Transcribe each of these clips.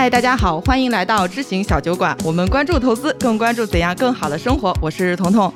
嗨，大家好，欢迎来到知行小酒馆。我们关注投资，更关注怎样更好的生活。我是彤彤。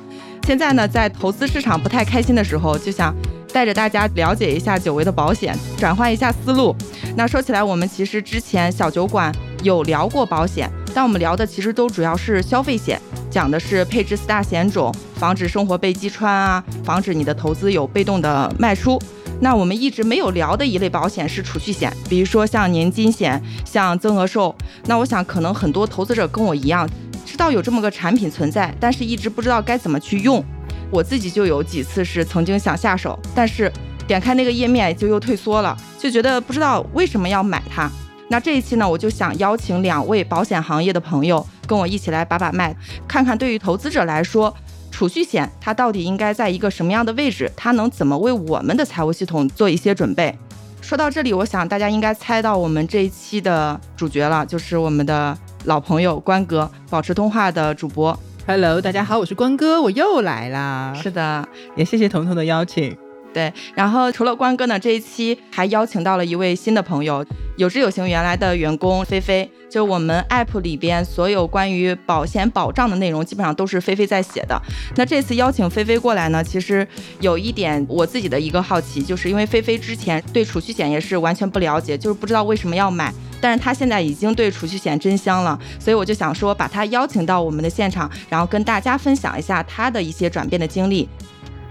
现在呢，在投资市场不太开心的时候，就想带着大家了解一下久违的保险，转换一下思路。那说起来，我们其实之前小酒馆有聊过保险，但我们聊的其实都主要是消费险，讲的是配置四大险种，防止生活被击穿啊，防止你的投资有被动的卖出。那我们一直没有聊的一类保险是储蓄险，比如说像年金险、像增额寿。那我想可能很多投资者跟我一样，知道有这么个产品存在，但是一直不知道该怎么去用。我自己就有几次是曾经想下手，但是点开那个页面就又退缩了，就觉得不知道为什么要买它。那这一期呢，我就想邀请两位保险行业的朋友跟我一起来把把脉，看看对于投资者来说。储蓄险它到底应该在一个什么样的位置？它能怎么为我们的财务系统做一些准备？说到这里，我想大家应该猜到我们这一期的主角了，就是我们的老朋友关哥，保持通话的主播。Hello，大家好，我是关哥，我又来啦。是的，也谢谢彤彤的邀请。对，然后除了关哥呢，这一期还邀请到了一位新的朋友，有知有行原来的员工菲菲。就我们 app 里边所有关于保险保障的内容，基本上都是菲菲在写的。那这次邀请菲菲过来呢，其实有一点我自己的一个好奇，就是因为菲菲之前对储蓄险也是完全不了解，就是不知道为什么要买，但是她现在已经对储蓄险真香了，所以我就想说把她邀请到我们的现场，然后跟大家分享一下她的一些转变的经历。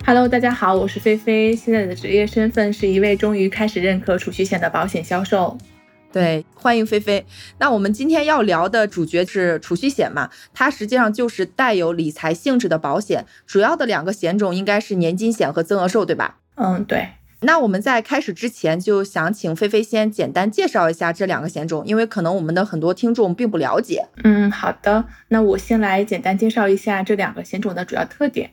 Hello，大家好，我是菲菲，现在的职业身份是一位终于开始认可储蓄险的保险销售。对，欢迎菲菲。那我们今天要聊的主角是储蓄险嘛？它实际上就是带有理财性质的保险，主要的两个险种应该是年金险和增额寿，对吧？嗯，对。那我们在开始之前，就想请菲菲先简单介绍一下这两个险种，因为可能我们的很多听众并不了解。嗯，好的。那我先来简单介绍一下这两个险种的主要特点。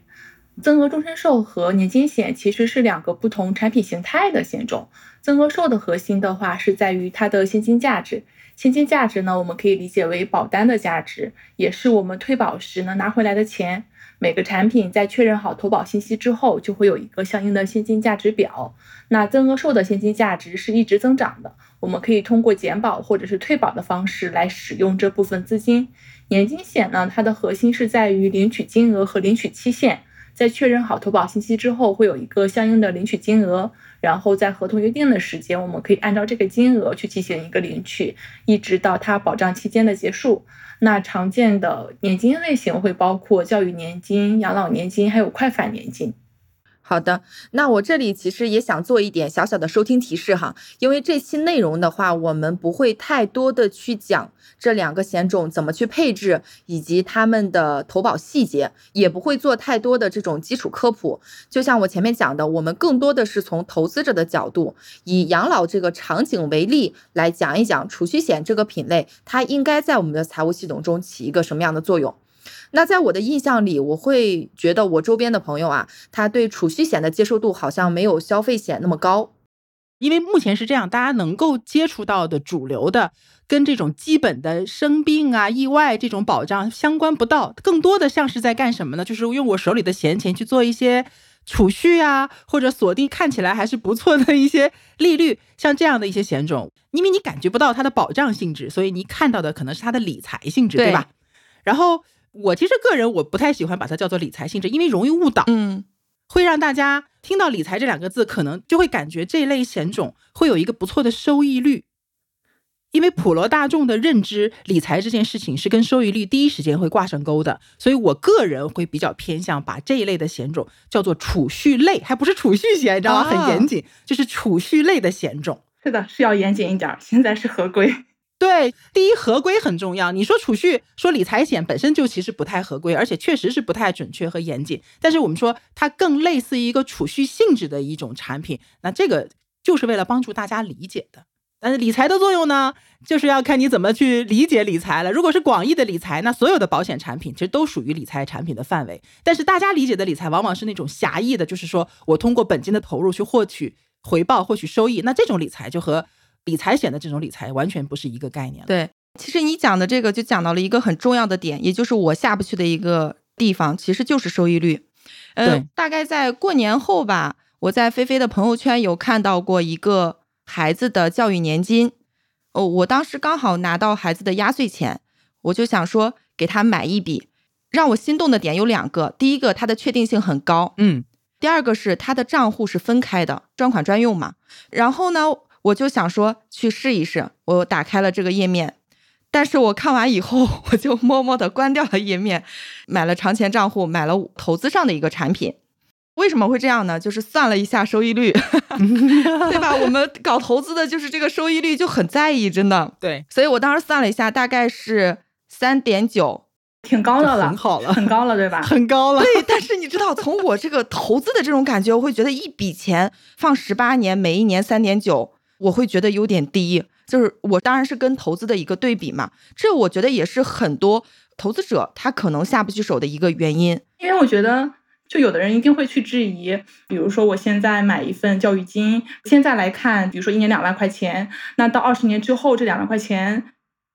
增额终身寿和年金险其实是两个不同产品形态的险种。增额寿的核心的话是在于它的现金价值，现金价值呢，我们可以理解为保单的价值，也是我们退保时能拿回来的钱。每个产品在确认好投保信息之后，就会有一个相应的现金价值表。那增额寿的现金价值是一直增长的，我们可以通过减保或者是退保的方式来使用这部分资金。年金险呢，它的核心是在于领取金额和领取期限。在确认好投保信息之后，会有一个相应的领取金额，然后在合同约定的时间，我们可以按照这个金额去进行一个领取，一直到它保障期间的结束。那常见的年金类型会包括教育年金、养老年金，还有快返年金。好的，那我这里其实也想做一点小小的收听提示哈，因为这期内容的话，我们不会太多的去讲这两个险种怎么去配置，以及他们的投保细节，也不会做太多的这种基础科普。就像我前面讲的，我们更多的是从投资者的角度，以养老这个场景为例来讲一讲储蓄险这个品类，它应该在我们的财务系统中起一个什么样的作用。那在我的印象里，我会觉得我周边的朋友啊，他对储蓄险的接受度好像没有消费险那么高，因为目前是这样，大家能够接触到的主流的跟这种基本的生病啊、意外这种保障相关不到，更多的像是在干什么呢？就是用我手里的闲钱去做一些储蓄啊，或者锁定看起来还是不错的一些利率，像这样的一些险种，因为你感觉不到它的保障性质，所以你看到的可能是它的理财性质，对吧？然后。我其实个人我不太喜欢把它叫做理财性质，因为容易误导，嗯，会让大家听到理财这两个字，可能就会感觉这类险种会有一个不错的收益率，因为普罗大众的认知，理财这件事情是跟收益率第一时间会挂上钩的，所以我个人会比较偏向把这一类的险种叫做储蓄类，还不是储蓄险，你知道吗？很严谨，就是储蓄类的险种。是的，是要严谨一点，现在是合规。对，第一合规很重要。你说储蓄，说理财险本身就其实不太合规，而且确实是不太准确和严谨。但是我们说它更类似于一个储蓄性质的一种产品，那这个就是为了帮助大家理解的。但是理财的作用呢，就是要看你怎么去理解理财了。如果是广义的理财，那所有的保险产品其实都属于理财产品的范围。但是大家理解的理财，往往是那种狭义的，就是说我通过本金的投入去获取回报、获取收益。那这种理财就和理财险的这种理财完全不是一个概念。对，其实你讲的这个就讲到了一个很重要的点，也就是我下不去的一个地方，其实就是收益率。呃，大概在过年后吧，我在菲菲的朋友圈有看到过一个孩子的教育年金，哦，我当时刚好拿到孩子的压岁钱，我就想说给他买一笔。让我心动的点有两个，第一个它的确定性很高，嗯，第二个是它的账户是分开的，专款专用嘛。然后呢，我就想说去试一试，我打开了这个页面，但是我看完以后，我就默默的关掉了页面，买了长钱账户，买了投资上的一个产品。为什么会这样呢？就是算了一下收益率，对吧？我们搞投资的就是这个收益率就很在意，真的。对，所以我当时算了一下，大概是三点九。挺高的了，很好了，很高了，对吧？很高了。对，但是你知道，从我这个投资的这种感觉，我会觉得一笔钱放十八年，每一年三点九，我会觉得有点低。就是我当然是跟投资的一个对比嘛，这我觉得也是很多投资者他可能下不去手的一个原因。因为我觉得，就有的人一定会去质疑，比如说我现在买一份教育金，现在来看，比如说一年两万块钱，那到二十年之后，这两万块钱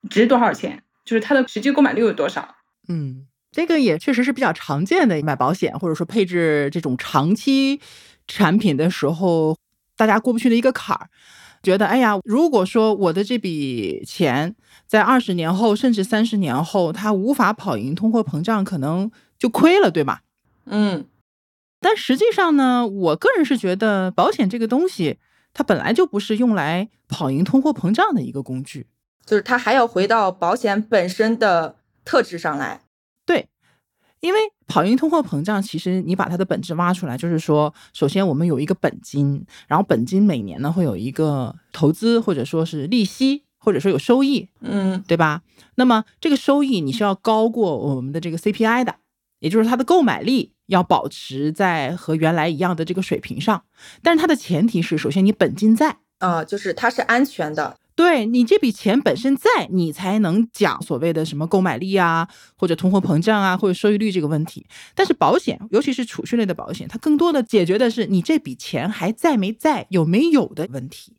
值多少钱？就是它的实际购买力有多少？嗯，这个也确实是比较常见的，买保险或者说配置这种长期产品的时候，大家过不去的一个坎儿。觉得，哎呀，如果说我的这笔钱在二十年后甚至三十年后，它无法跑赢通货膨胀，可能就亏了，对吧？嗯。但实际上呢，我个人是觉得，保险这个东西，它本来就不是用来跑赢通货膨胀的一个工具，就是它还要回到保险本身的。特质上来，对，因为跑赢通货膨胀，其实你把它的本质挖出来，就是说，首先我们有一个本金，然后本金每年呢会有一个投资，或者说是利息，或者说有收益，嗯，对吧？那么这个收益你是要高过我们的这个 CPI 的，也就是它的购买力要保持在和原来一样的这个水平上，但是它的前提是，首先你本金在，啊，就是它是安全的。对你这笔钱本身在，你才能讲所谓的什么购买力啊，或者通货膨胀啊，或者收益率这个问题。但是保险，尤其是储蓄类的保险，它更多的解决的是你这笔钱还在没在，有没有的问题，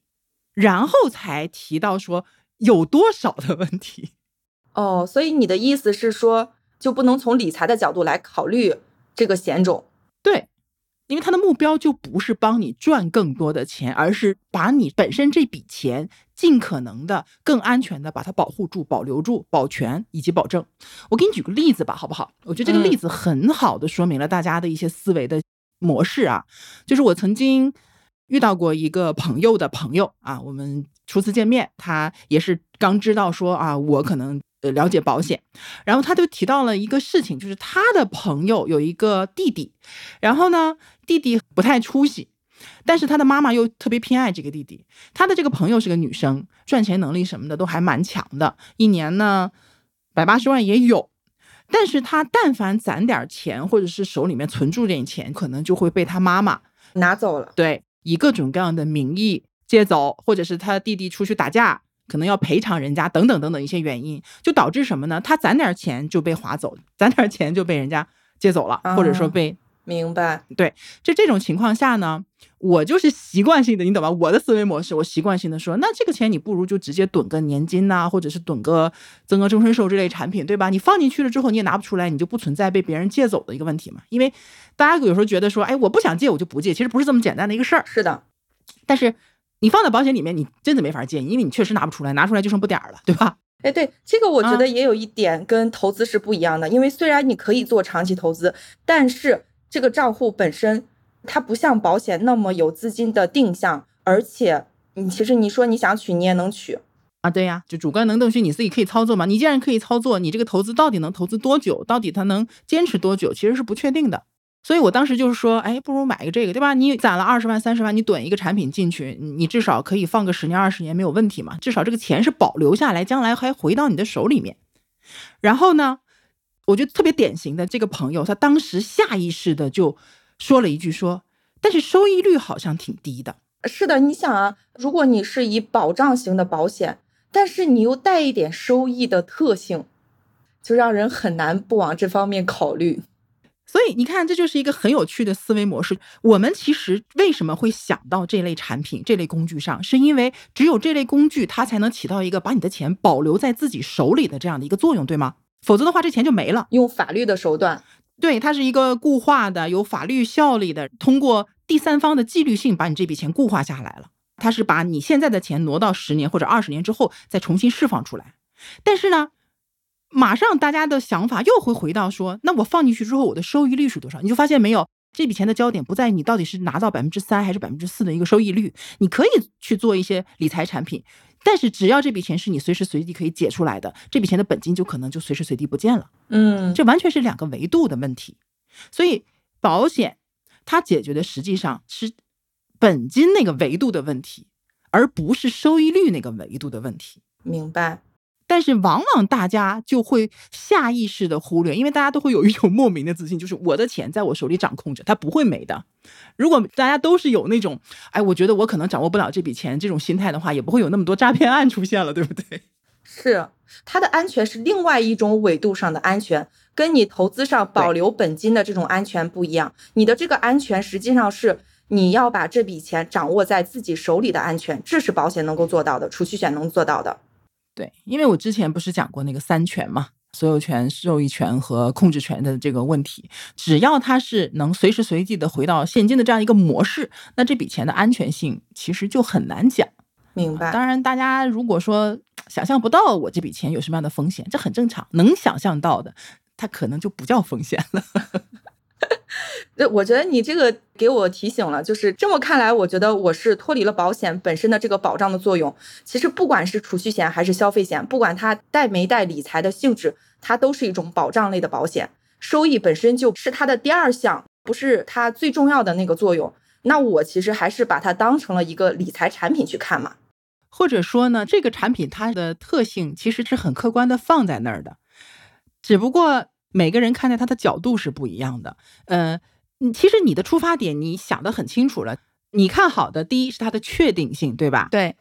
然后才提到说有多少的问题。哦，所以你的意思是说，就不能从理财的角度来考虑这个险种？对。因为它的目标就不是帮你赚更多的钱，而是把你本身这笔钱尽可能的更安全的把它保护住、保留住、保全以及保证。我给你举个例子吧，好不好？我觉得这个例子很好的说明了大家的一些思维的模式啊。就是我曾经遇到过一个朋友的朋友啊，我们初次见面，他也是刚知道说啊，我可能呃。了解保险，然后他就提到了一个事情，就是他的朋友有一个弟弟，然后呢，弟弟不太出息，但是他的妈妈又特别偏爱这个弟弟。他的这个朋友是个女生，赚钱能力什么的都还蛮强的，一年呢百八十万也有。但是他但凡攒点钱，或者是手里面存住点钱，可能就会被他妈妈拿走了。对，以各种各样的名义借走，或者是他弟弟出去打架。可能要赔偿人家等等等等一些原因，就导致什么呢？他攒点钱就被划走，攒点钱就被人家借走了，或者说被明白。对，就这种情况下呢，我就是习惯性的，你懂吧？我的思维模式，我习惯性的说，那这个钱你不如就直接囤个年金呐，或者是囤个增额终身寿这类产品，对吧？你放进去了之后，你也拿不出来，你就不存在被别人借走的一个问题嘛。因为大家有时候觉得说，哎，我不想借我就不借，其实不是这么简单的一个事儿。是的，但是。你放在保险里面，你真的没法借，因为你确实拿不出来，拿出来就剩不点儿了，对吧？哎，对，这个我觉得也有一点跟投资是不一样的，因为虽然你可以做长期投资，但是这个账户本身它不像保险那么有资金的定向，而且你其实你说你想取你也能取啊，对呀，就主观能动性你自己可以操作嘛。你既然可以操作，你这个投资到底能投资多久，到底它能坚持多久，其实是不确定的。所以我当时就是说，哎，不如买一个这个，对吧？你攒了二十万、三十万，你囤一个产品进去，你至少可以放个十年、二十年没有问题嘛。至少这个钱是保留下来，将来还回到你的手里面。然后呢，我觉得特别典型的这个朋友，他当时下意识的就说了一句说，但是收益率好像挺低的。是的，你想啊，如果你是以保障型的保险，但是你又带一点收益的特性，就让人很难不往这方面考虑。所以你看，这就是一个很有趣的思维模式。我们其实为什么会想到这类产品、这类工具上，是因为只有这类工具，它才能起到一个把你的钱保留在自己手里的这样的一个作用，对吗？否则的话，这钱就没了。用法律的手段，对，它是一个固化的、有法律效力的，通过第三方的纪律性把你这笔钱固化下来了。它是把你现在的钱挪到十年或者二十年之后再重新释放出来。但是呢，马上大家的想法又会回到说，那我放进去之后，我的收益率是多少？你就发现没有，这笔钱的焦点不在于你到底是拿到百分之三还是百分之四的一个收益率，你可以去做一些理财产品，但是只要这笔钱是你随时随地可以解出来的，这笔钱的本金就可能就随时随地不见了。嗯，这完全是两个维度的问题。所以保险它解决的实际上是本金那个维度的问题，而不是收益率那个维度的问题。明白。但是往往大家就会下意识的忽略，因为大家都会有一种莫名的自信，就是我的钱在我手里掌控着，它不会没的。如果大家都是有那种，哎，我觉得我可能掌握不了这笔钱这种心态的话，也不会有那么多诈骗案出现了，对不对？是，它的安全是另外一种纬度上的安全，跟你投资上保留本金的这种安全不一样。你的这个安全实际上是你要把这笔钱掌握在自己手里的安全，这是保险能够做到的，储蓄险能做到的。对，因为我之前不是讲过那个三权嘛，所有权、受益权和控制权的这个问题，只要它是能随时随地的回到现金的这样一个模式，那这笔钱的安全性其实就很难讲。明白。当然，大家如果说想象不到我这笔钱有什么样的风险，这很正常。能想象到的，它可能就不叫风险了。那，我觉得你这个给我提醒了，就是这么看来，我觉得我是脱离了保险本身的这个保障的作用。其实不管是储蓄险还是消费险，不管它带没带理财的性质，它都是一种保障类的保险，收益本身就是它的第二项，不是它最重要的那个作用。那我其实还是把它当成了一个理财产品去看嘛。或者说呢，这个产品它的特性其实是很客观的放在那儿的，只不过。每个人看待它的角度是不一样的，呃，其实你的出发点你想得很清楚了。你看好的，第一是它的确定性，对吧？对。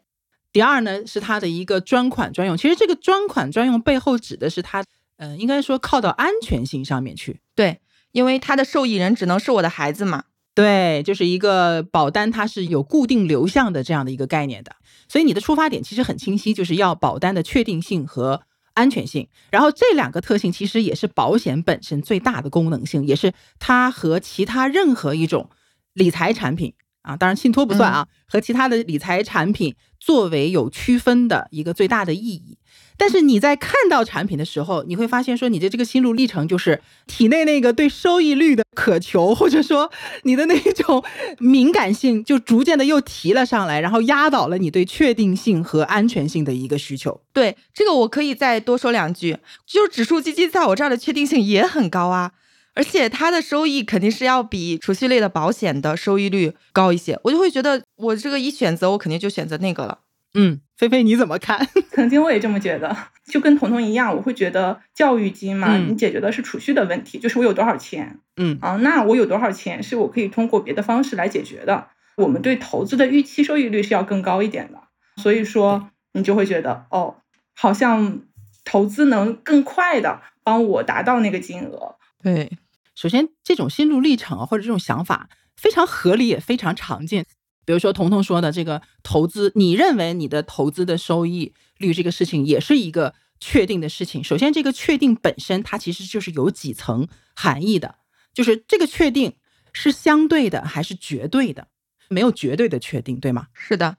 第二呢，是它的一个专款专用。其实这个专款专用背后指的是它，呃，应该说靠到安全性上面去。对，因为它的受益人只能是我的孩子嘛。对，就是一个保单，它是有固定流向的这样的一个概念的。所以你的出发点其实很清晰，就是要保单的确定性和。安全性，然后这两个特性其实也是保险本身最大的功能性，也是它和其他任何一种理财产品啊，当然信托不算啊，和其他的理财产品作为有区分的一个最大的意义。但是你在看到产品的时候，你会发现说你的这个心路历程就是体内那个对收益率的渴求，或者说你的那种敏感性就逐渐的又提了上来，然后压倒了你对确定性和安全性的一个需求。对这个我可以再多说两句，就是指数基金在我这儿的确定性也很高啊，而且它的收益肯定是要比储蓄类的保险的收益率高一些，我就会觉得我这个一选择，我肯定就选择那个了。嗯，菲菲你怎么看？曾经我也这么觉得，就跟彤彤一样，我会觉得教育金嘛，你解决的是储蓄的问题，就是我有多少钱，嗯啊，那我有多少钱是我可以通过别的方式来解决的。我们对投资的预期收益率是要更高一点的，所以说你就会觉得哦，好像投资能更快的帮我达到那个金额。对，首先这种心路历程啊，或者这种想法非常合理，也非常常见。比如说，彤彤说的这个投资，你认为你的投资的收益率这个事情也是一个确定的事情。首先，这个确定本身它其实就是有几层含义的，就是这个确定是相对的还是绝对的？没有绝对的确定，对吗？是的，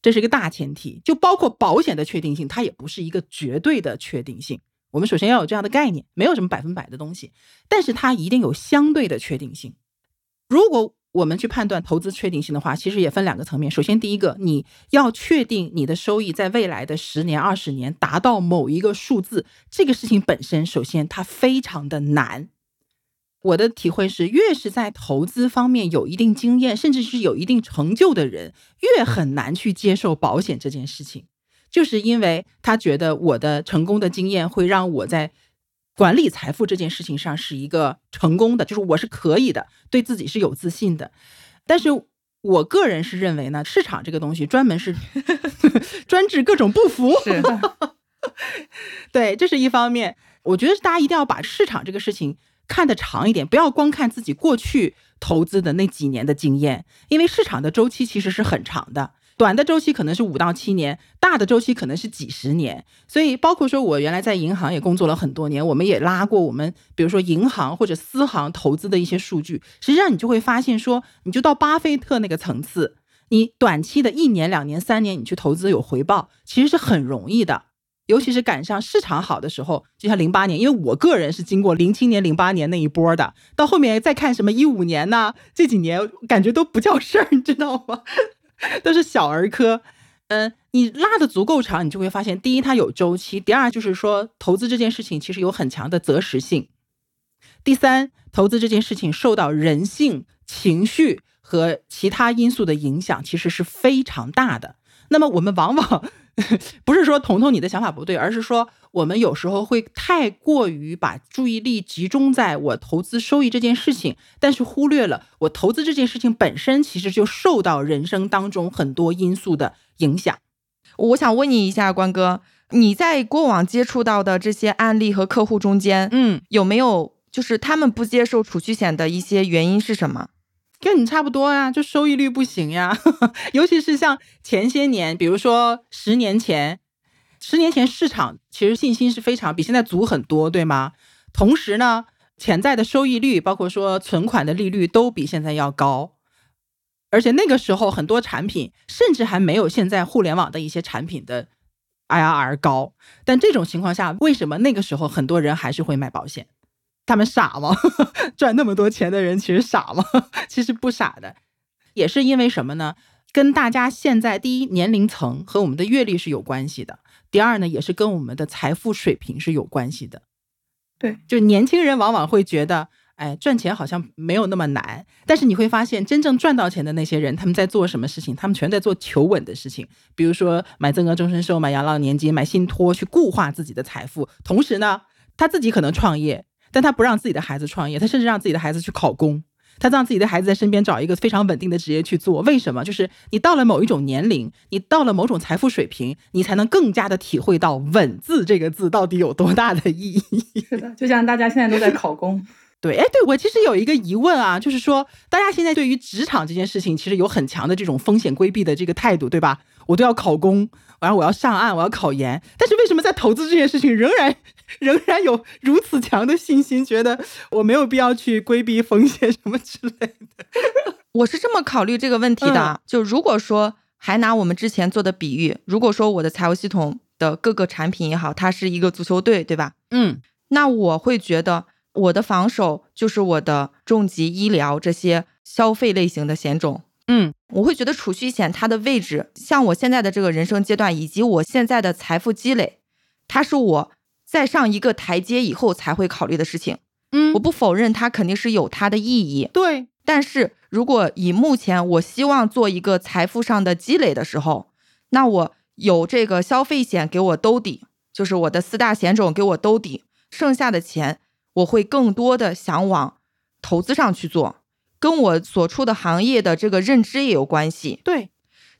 这是一个大前提。就包括保险的确定性，它也不是一个绝对的确定性。我们首先要有这样的概念，没有什么百分百的东西，但是它一定有相对的确定性。如果我们去判断投资确定性的话，其实也分两个层面。首先，第一个，你要确定你的收益在未来的十年、二十年达到某一个数字，这个事情本身，首先它非常的难。我的体会是，越是在投资方面有一定经验，甚至是有一定成就的人，越很难去接受保险这件事情，就是因为他觉得我的成功的经验会让我在。管理财富这件事情上是一个成功的，就是我是可以的，对自己是有自信的。但是我个人是认为呢，市场这个东西专门是 专治各种不服。是，对，这是一方面。我觉得大家一定要把市场这个事情看得长一点，不要光看自己过去投资的那几年的经验，因为市场的周期其实是很长的。短的周期可能是五到七年，大的周期可能是几十年。所以，包括说我原来在银行也工作了很多年，我们也拉过我们，比如说银行或者私行投资的一些数据。实际上，你就会发现说，你就到巴菲特那个层次，你短期的一年、两年、三年，你去投资有回报，其实是很容易的。尤其是赶上市场好的时候，就像零八年，因为我个人是经过零七年、零八年那一波的，到后面再看什么一五年呢，这几年感觉都不叫事儿，你知道吗？都是小儿科。嗯，你拉的足够长，你就会发现，第一它有周期，第二就是说投资这件事情其实有很强的择时性，第三投资这件事情受到人性、情绪和其他因素的影响，其实是非常大的。那么我们往往。不是说彤彤你的想法不对，而是说我们有时候会太过于把注意力集中在我投资收益这件事情，但是忽略了我投资这件事情本身其实就受到人生当中很多因素的影响。我想问你一下，关哥，你在过往接触到的这些案例和客户中间，嗯，有没有就是他们不接受储蓄险的一些原因是什么？跟你差不多呀，就收益率不行呀，尤其是像前些年，比如说十年前，十年前市场其实信心是非常比现在足很多，对吗？同时呢，潜在的收益率，包括说存款的利率都比现在要高，而且那个时候很多产品甚至还没有现在互联网的一些产品的 IRR 高。但这种情况下，为什么那个时候很多人还是会买保险？他们傻吗？赚那么多钱的人其实傻吗？其实不傻的，也是因为什么呢？跟大家现在第一年龄层和我们的阅历是有关系的。第二呢，也是跟我们的财富水平是有关系的。对，就年轻人往往会觉得，哎，赚钱好像没有那么难。但是你会发现，真正赚到钱的那些人，他们在做什么事情？他们全在做求稳的事情，比如说买增额终身寿、买养老年金、买信托，去固化自己的财富。同时呢，他自己可能创业。但他不让自己的孩子创业，他甚至让自己的孩子去考公，他让自己的孩子在身边找一个非常稳定的职业去做。为什么？就是你到了某一种年龄，你到了某种财富水平，你才能更加的体会到“稳”字这个字到底有多大的意义。是的，就像大家现在都在考公。对，哎，对我其实有一个疑问啊，就是说，大家现在对于职场这件事情，其实有很强的这种风险规避的这个态度，对吧？我都要考公，然后我要上岸，我要考研，但是为什么在投资这件事情仍然仍然有如此强的信心，觉得我没有必要去规避风险什么之类的？我是这么考虑这个问题的，就如果说还拿我们之前做的比喻，如果说我的财务系统的各个产品也好，它是一个足球队，对吧？嗯，那我会觉得。我的防守就是我的重疾医疗这些消费类型的险种，嗯，我会觉得储蓄险它的位置，像我现在的这个人生阶段以及我现在的财富积累，它是我再上一个台阶以后才会考虑的事情，嗯，我不否认它肯定是有它的意义，对，但是如果以目前我希望做一个财富上的积累的时候，那我有这个消费险给我兜底，就是我的四大险种给我兜底，剩下的钱。我会更多的想往投资上去做，跟我所处的行业的这个认知也有关系。对，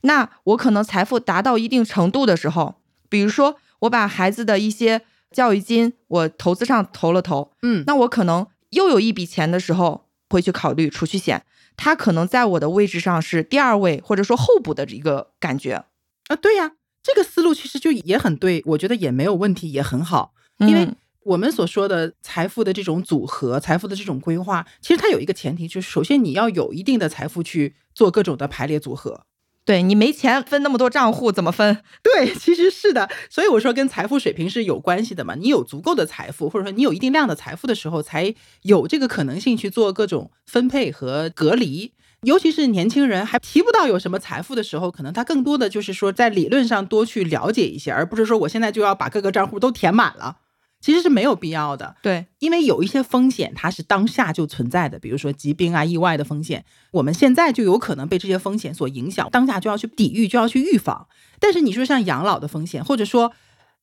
那我可能财富达到一定程度的时候，比如说我把孩子的一些教育金我投资上投了投，嗯，那我可能又有一笔钱的时候，会去考虑储蓄险，它可能在我的位置上是第二位或者说候补的一个感觉啊。对呀，这个思路其实就也很对，我觉得也没有问题，也很好，因为。我们所说的财富的这种组合，财富的这种规划，其实它有一个前提，就是首先你要有一定的财富去做各种的排列组合。对你没钱分那么多账户怎么分？对，其实是的。所以我说跟财富水平是有关系的嘛。你有足够的财富，或者说你有一定量的财富的时候，才有这个可能性去做各种分配和隔离。尤其是年轻人还提不到有什么财富的时候，可能他更多的就是说在理论上多去了解一些，而不是说我现在就要把各个账户都填满了。其实是没有必要的，对，因为有一些风险它是当下就存在的，比如说疾病啊、意外的风险，我们现在就有可能被这些风险所影响，当下就要去抵御，就要去预防。但是你说像养老的风险，或者说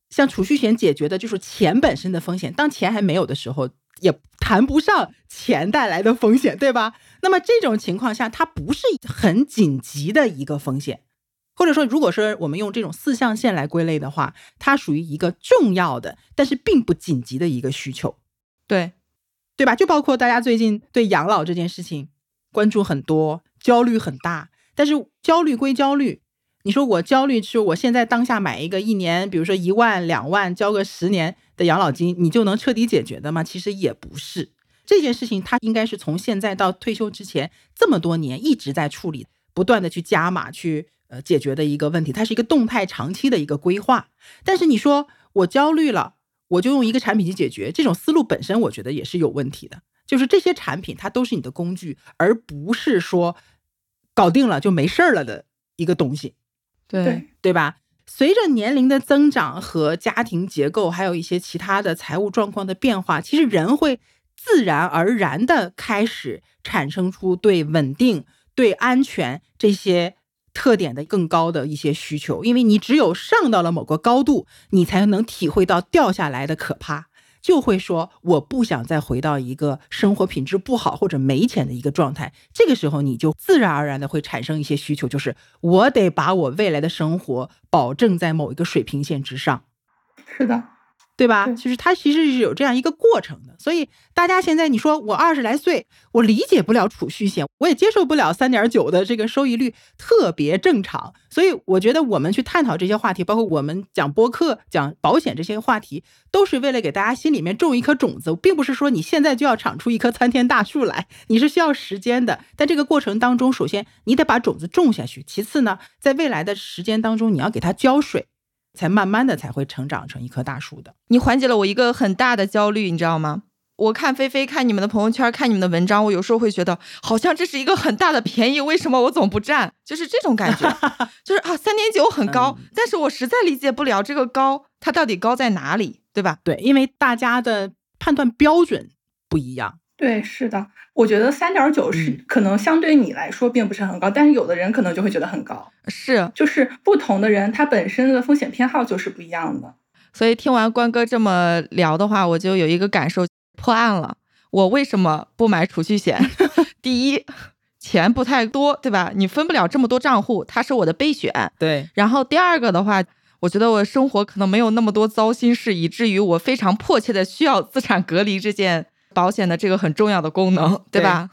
像储蓄险解决的就是钱本身的风险，当钱还没有的时候，也谈不上钱带来的风险，对吧？那么这种情况下，它不是很紧急的一个风险。或者说，如果说我们用这种四象限来归类的话，它属于一个重要的，但是并不紧急的一个需求，对，对吧？就包括大家最近对养老这件事情关注很多，焦虑很大。但是焦虑归焦虑，你说我焦虑是我现在当下买一个一年，比如说一万两万，交个十年的养老金，你就能彻底解决的吗？其实也不是。这件事情它应该是从现在到退休之前这么多年一直在处理。不断的去加码去呃解决的一个问题，它是一个动态长期的一个规划。但是你说我焦虑了，我就用一个产品去解决，这种思路本身我觉得也是有问题的。就是这些产品它都是你的工具，而不是说搞定了就没事儿了的一个东西，对对吧？随着年龄的增长和家庭结构，还有一些其他的财务状况的变化，其实人会自然而然的开始产生出对稳定、对安全这些特点的更高的一些需求。因为你只有上到了某个高度，你才能体会到掉下来的可怕。就会说我不想再回到一个生活品质不好或者没钱的一个状态。这个时候，你就自然而然的会产生一些需求，就是我得把我未来的生活保证在某一个水平线之上。是的。对吧？就是它其实是有这样一个过程的，所以大家现在你说我二十来岁，我理解不了储蓄险，我也接受不了三点九的这个收益率，特别正常。所以我觉得我们去探讨这些话题，包括我们讲播客、讲保险这些话题，都是为了给大家心里面种一颗种子，并不是说你现在就要长出一棵参天大树来，你是需要时间的。在这个过程当中，首先你得把种子种下去，其次呢，在未来的时间当中，你要给它浇水。才慢慢的才会成长成一棵大树的。你缓解了我一个很大的焦虑，你知道吗？我看菲菲看你们的朋友圈，看你们的文章，我有时候会觉得好像这是一个很大的便宜，为什么我总不占？就是这种感觉，就是啊，三点九很高，但是我实在理解不了这个高它到底高在哪里，对吧？对，因为大家的判断标准不一样。对，是的，我觉得三点九是可能相对你来说并不是很高，但是有的人可能就会觉得很高。是，就是不同的人他本身的风险偏好就是不一样的。所以听完关哥这么聊的话，我就有一个感受，破案了。我为什么不买储蓄险？第一，钱不太多，对吧？你分不了这么多账户，它是我的备选。对。然后第二个的话，我觉得我生活可能没有那么多糟心事，以至于我非常迫切的需要资产隔离这件。保险的这个很重要的功能，对吧？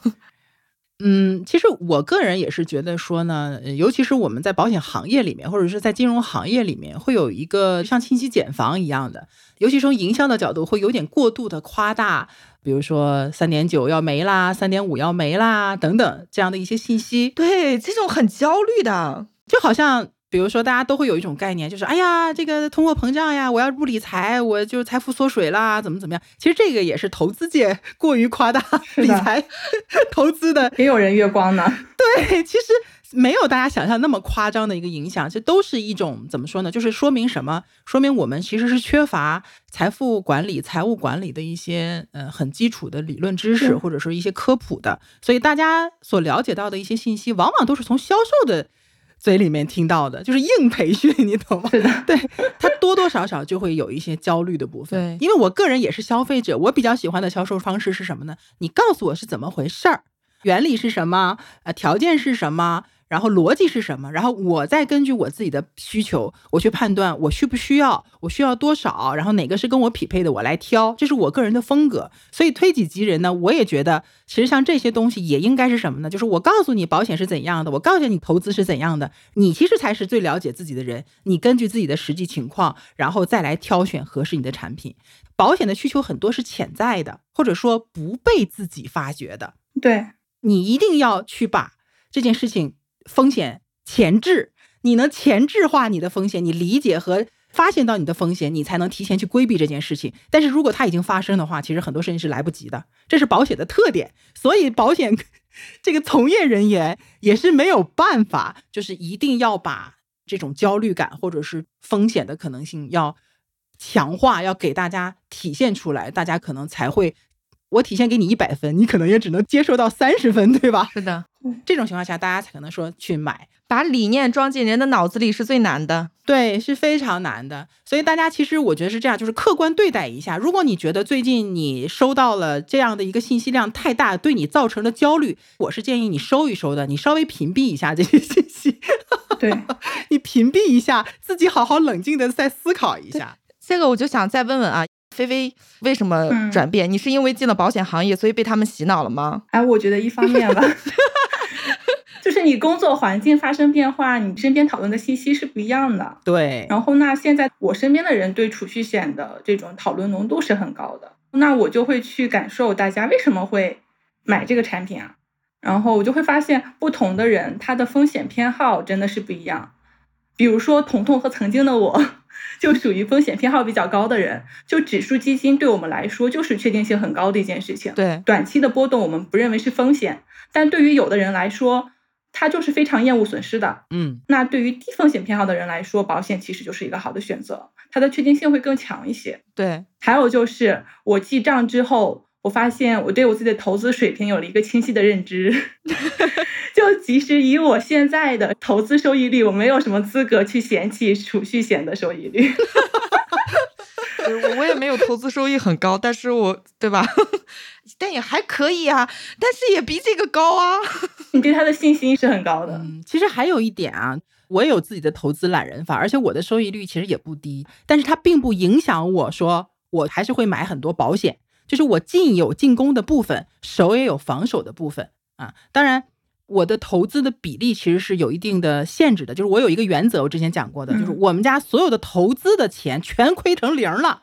嗯，其实我个人也是觉得说呢，尤其是我们在保险行业里面，或者是在金融行业里面，会有一个像信息茧房一样的，尤其从营销的角度，会有点过度的夸大，比如说三点九要没啦，三点五要没啦等等这样的一些信息，对这种很焦虑的，就好像。比如说，大家都会有一种概念，就是哎呀，这个通货膨胀呀，我要不理财，我就财富缩水啦，怎么怎么样？其实这个也是投资界 过于夸大 理财 投资的，也有人月光呢。对，其实没有大家想象那么夸张的一个影响，这都是一种怎么说呢？就是说明什么？说明我们其实是缺乏财富管理、财务管理的一些呃很基础的理论知识，或者说一些科普的。所以大家所了解到的一些信息，往往都是从销售的。嘴里面听到的就是硬培训，你懂吗？对他多多少少就会有一些焦虑的部分。对，因为我个人也是消费者，我比较喜欢的销售方式是什么呢？你告诉我是怎么回事儿，原理是什么，呃，条件是什么。然后逻辑是什么？然后我再根据我自己的需求，我去判断我需不需要，我需要多少，然后哪个是跟我匹配的，我来挑，这是我个人的风格。所以推己及人呢，我也觉得，其实像这些东西也应该是什么呢？就是我告诉你保险是怎样的，我告诉你投资是怎样的，你其实才是最了解自己的人。你根据自己的实际情况，然后再来挑选合适你的产品。保险的需求很多是潜在的，或者说不被自己发掘的。对你一定要去把这件事情。风险前置，你能前置化你的风险，你理解和发现到你的风险，你才能提前去规避这件事情。但是如果它已经发生的话，其实很多事情是来不及的，这是保险的特点。所以保险这个从业人员也是没有办法，就是一定要把这种焦虑感或者是风险的可能性要强化，要给大家体现出来，大家可能才会。我体现给你一百分，你可能也只能接受到三十分，对吧？是的，这种情况下，大家才可能说去买。把理念装进人的脑子里是最难的，对，是非常难的。所以大家其实我觉得是这样，就是客观对待一下。如果你觉得最近你收到了这样的一个信息量太大，对你造成了焦虑，我是建议你收一收的，你稍微屏蔽一下这些信息。对，你屏蔽一下，自己好好冷静的再思考一下。这个我就想再问问啊。菲菲为什么转变？你是因为进了保险行业，所以被他们洗脑了吗？哎，我觉得一方面吧，就是你工作环境发生变化，你身边讨论的信息是不一样的。对。然后那现在我身边的人对储蓄险的这种讨论浓度是很高的，那我就会去感受大家为什么会买这个产品啊？然后我就会发现，不同的人他的风险偏好真的是不一样。比如说，彤彤和曾经的我，就属于风险偏好比较高的人。就指数基金对我们来说，就是确定性很高的一件事情。对，短期的波动我们不认为是风险，但对于有的人来说，他就是非常厌恶损失的。嗯，那对于低风险偏好的人来说，保险其实就是一个好的选择，它的确定性会更强一些。对，还有就是我记账之后。我发现我对我自己的投资水平有了一个清晰的认知，就即使以我现在的投资收益率，我没有什么资格去嫌弃储蓄险的收益率。我也没有投资收益很高，但是我对吧？但也还可以啊，但是也比这个高啊。你对他的信心是很高的。嗯，其实还有一点啊，我也有自己的投资懒人法，而且我的收益率其实也不低，但是它并不影响我说我还是会买很多保险。就是我进有进攻的部分，守也有防守的部分啊。当然，我的投资的比例其实是有一定的限制的。就是我有一个原则，我之前讲过的，就是我们家所有的投资的钱全亏成零了，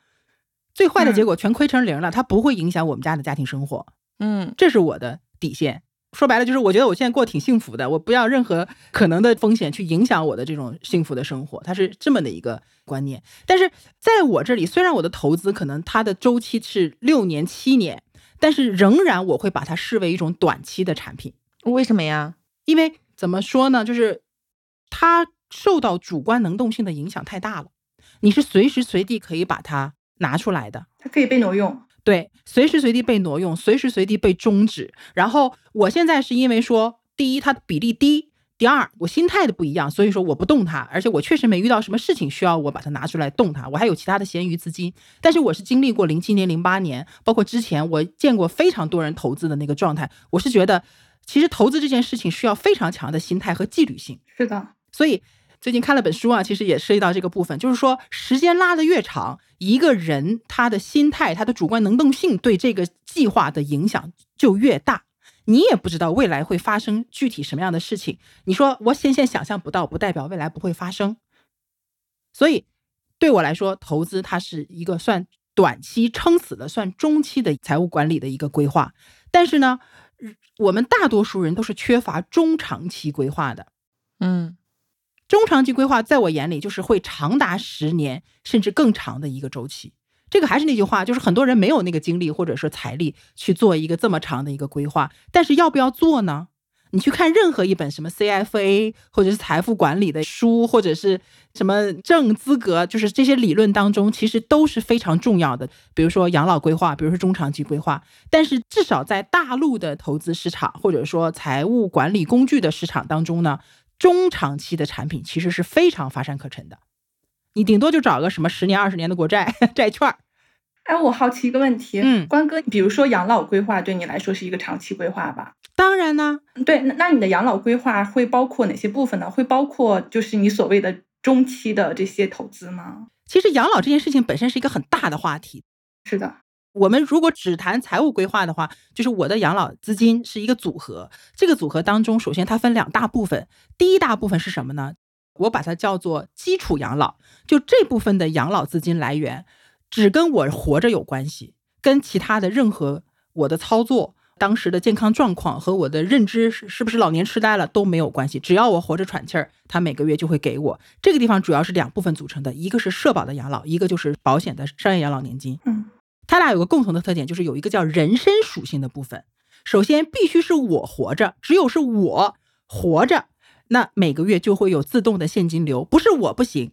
最坏的结果全亏成零了，它不会影响我们家的家庭生活。嗯，这是我的底线。说白了就是，我觉得我现在过挺幸福的，我不要任何可能的风险去影响我的这种幸福的生活，它是这么的一个观念。但是在我这里，虽然我的投资可能它的周期是六年、七年，但是仍然我会把它视为一种短期的产品。为什么呀？因为怎么说呢，就是它受到主观能动性的影响太大了，你是随时随地可以把它拿出来的，它可以被挪用。对，随时随地被挪用，随时随地被终止。然后我现在是因为说，第一它的比例低，第二我心态的不一样，所以说我不动它。而且我确实没遇到什么事情需要我把它拿出来动它，我还有其他的闲余资金。但是我是经历过零七年、零八年，包括之前我见过非常多人投资的那个状态。我是觉得，其实投资这件事情需要非常强的心态和纪律性。是的，所以。最近看了本书啊，其实也涉及到这个部分，就是说时间拉得越长，一个人他的心态、他的主观能动性对这个计划的影响就越大。你也不知道未来会发生具体什么样的事情。你说我现现想象不到，不代表未来不会发生。所以对我来说，投资它是一个算短期撑死了，算中期的财务管理的一个规划。但是呢，我们大多数人都是缺乏中长期规划的。嗯。中长期规划在我眼里就是会长达十年甚至更长的一个周期。这个还是那句话，就是很多人没有那个精力或者说财力去做一个这么长的一个规划。但是要不要做呢？你去看任何一本什么 CFA 或者是财富管理的书，或者是什么证资格，就是这些理论当中，其实都是非常重要的。比如说养老规划，比如说中长期规划。但是至少在大陆的投资市场或者说财务管理工具的市场当中呢。中长期的产品其实是非常乏善可陈的，你顶多就找个什么十年、二十年的国债、债券儿。哎，我好奇一个问题，嗯，关哥，比如说养老规划对你来说是一个长期规划吧？当然呢，对，那那你的养老规划会包括哪些部分呢？会包括就是你所谓的中期的这些投资吗？其实养老这件事情本身是一个很大的话题。是的。我们如果只谈财务规划的话，就是我的养老资金是一个组合。这个组合当中，首先它分两大部分。第一大部分是什么呢？我把它叫做基础养老。就这部分的养老资金来源，只跟我活着有关系，跟其他的任何我的操作、当时的健康状况和我的认知是是不是老年痴呆了都没有关系。只要我活着喘气儿，它每个月就会给我。这个地方主要是两部分组成的，一个是社保的养老，一个就是保险的商业养老年金。嗯。它俩有个共同的特点，就是有一个叫人身属性的部分。首先，必须是我活着，只有是我活着，那每个月就会有自动的现金流。不是我不行，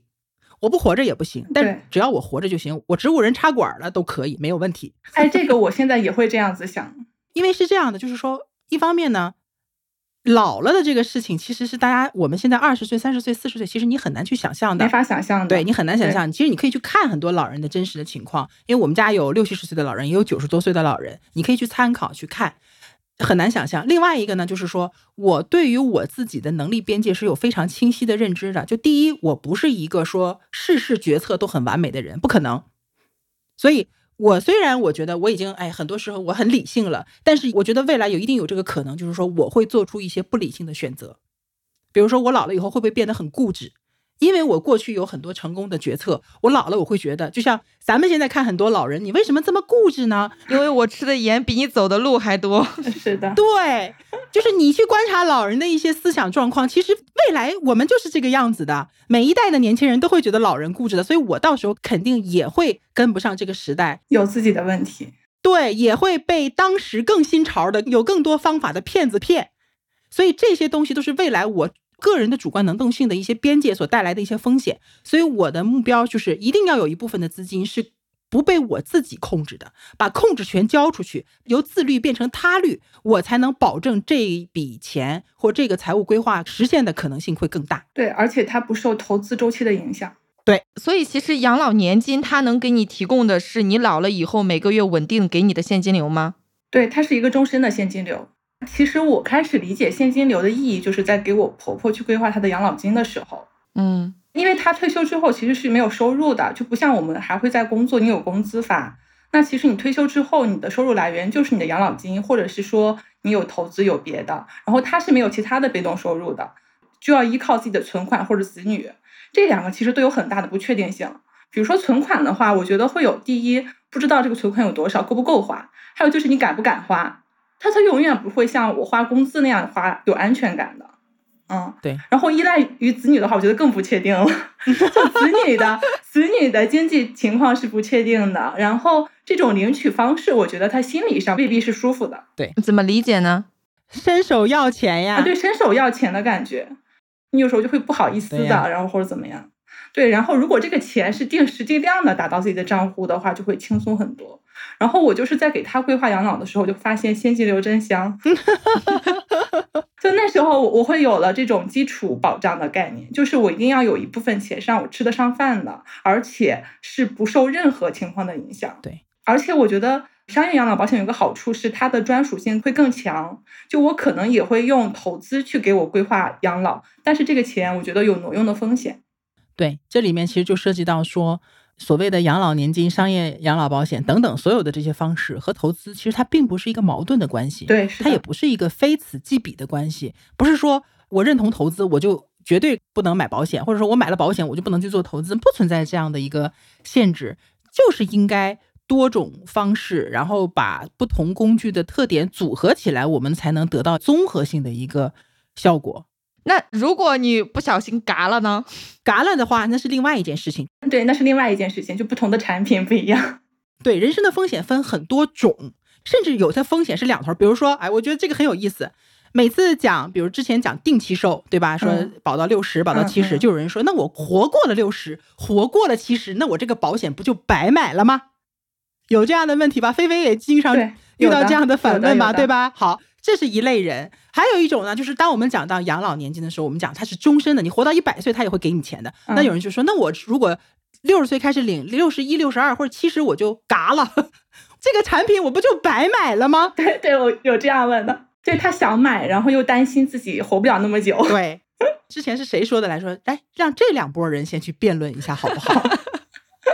我不活着也不行。但只要我活着就行，我植物人插管了都可以，没有问题。哎，这个我现在也会这样子想，因为是这样的，就是说，一方面呢。老了的这个事情，其实是大家我们现在二十岁、三十岁、四十岁，其实你很难去想象的，没法想象的。对你很难想象。其实你可以去看很多老人的真实的情况，因为我们家有六七十岁的老人，也有九十多岁的老人，你可以去参考去看，很难想象。另外一个呢，就是说我对于我自己的能力边界是有非常清晰的认知的。就第一，我不是一个说事事决策都很完美的人，不可能。所以。我虽然我觉得我已经哎，很多时候我很理性了，但是我觉得未来有一定有这个可能，就是说我会做出一些不理性的选择，比如说我老了以后会不会变得很固执，因为我过去有很多成功的决策，我老了我会觉得，就像咱们现在看很多老人，你为什么这么固执呢？因为我吃的盐比你走的路还多。是的，对，就是你去观察老人的一些思想状况，其实未来我们就是这个样子的。每一代的年轻人都会觉得老人固执的，所以我到时候肯定也会跟不上这个时代，有自己的问题。对，也会被当时更新潮的、有更多方法的骗子骗。所以这些东西都是未来我。个人的主观能动性的一些边界所带来的一些风险，所以我的目标就是一定要有一部分的资金是不被我自己控制的，把控制权交出去，由自律变成他律，我才能保证这一笔钱或这个财务规划实现的可能性会更大。对，而且它不受投资周期的影响。对，所以其实养老年金它能给你提供的是你老了以后每个月稳定给你的现金流吗？对，它是一个终身的现金流。其实我开始理解现金流的意义，就是在给我婆婆去规划她的养老金的时候，嗯，因为她退休之后其实是没有收入的，就不像我们还会在工作，你有工资发。那其实你退休之后，你的收入来源就是你的养老金，或者是说你有投资有别的，然后她是没有其他的被动收入的，就要依靠自己的存款或者子女，这两个其实都有很大的不确定性。比如说存款的话，我觉得会有第一不知道这个存款有多少，够不够花，还有就是你敢不敢花。他他永远不会像我花工资那样花有安全感的，嗯，对。然后依赖于子女的话，我觉得更不确定了。就子女的子女的经济情况是不确定的，然后这种领取方式，我觉得他心理上未必是舒服的。对，怎么理解呢？伸手要钱呀？对，伸手要钱的感觉，你有时候就会不好意思的，然后或者怎么样。对，然后如果这个钱是定时定量的打到自己的账户的话，就会轻松很多。然后我就是在给他规划养老的时候，就发现现金流真香。就那时候，我会有了这种基础保障的概念，就是我一定要有一部分钱是让我吃得上饭的，而且是不受任何情况的影响。对，而且我觉得商业养老保险有个好处是它的专属性会更强。就我可能也会用投资去给我规划养老，但是这个钱我觉得有挪用的风险。对，这里面其实就涉及到说。所谓的养老年金、商业养老保险等等，所有的这些方式和投资，其实它并不是一个矛盾的关系，对，它也不是一个非此即彼的关系。不是说我认同投资，我就绝对不能买保险，或者说我买了保险，我就不能去做投资，不存在这样的一个限制，就是应该多种方式，然后把不同工具的特点组合起来，我们才能得到综合性的一个效果。那如果你不小心嘎了呢？嘎了的话，那是另外一件事情。对，那是另外一件事情，就不同的产品不一样。对，人生的风险分很多种，甚至有些风险是两头。比如说，哎，我觉得这个很有意思。每次讲，比如之前讲定期寿，对吧？说保到六十，保到七十，就有人说，那我活过了六十，活过了七十，那我这个保险不就白买了吗？有这样的问题吧？菲菲也经常遇到这样的反问吧，对吧？好。这是一类人，还有一种呢，就是当我们讲到养老年金的时候，我们讲它是终身的，你活到一百岁，他也会给你钱的。那有人就说，那我如果六十岁开始领，六十一、六十二或者七十我就嘎了，这个产品我不就白买了吗？对对，我有这样问的，就是他想买，然后又担心自己活不了那么久。对，之前是谁说的来说，哎，让这两拨人先去辩论一下好不好？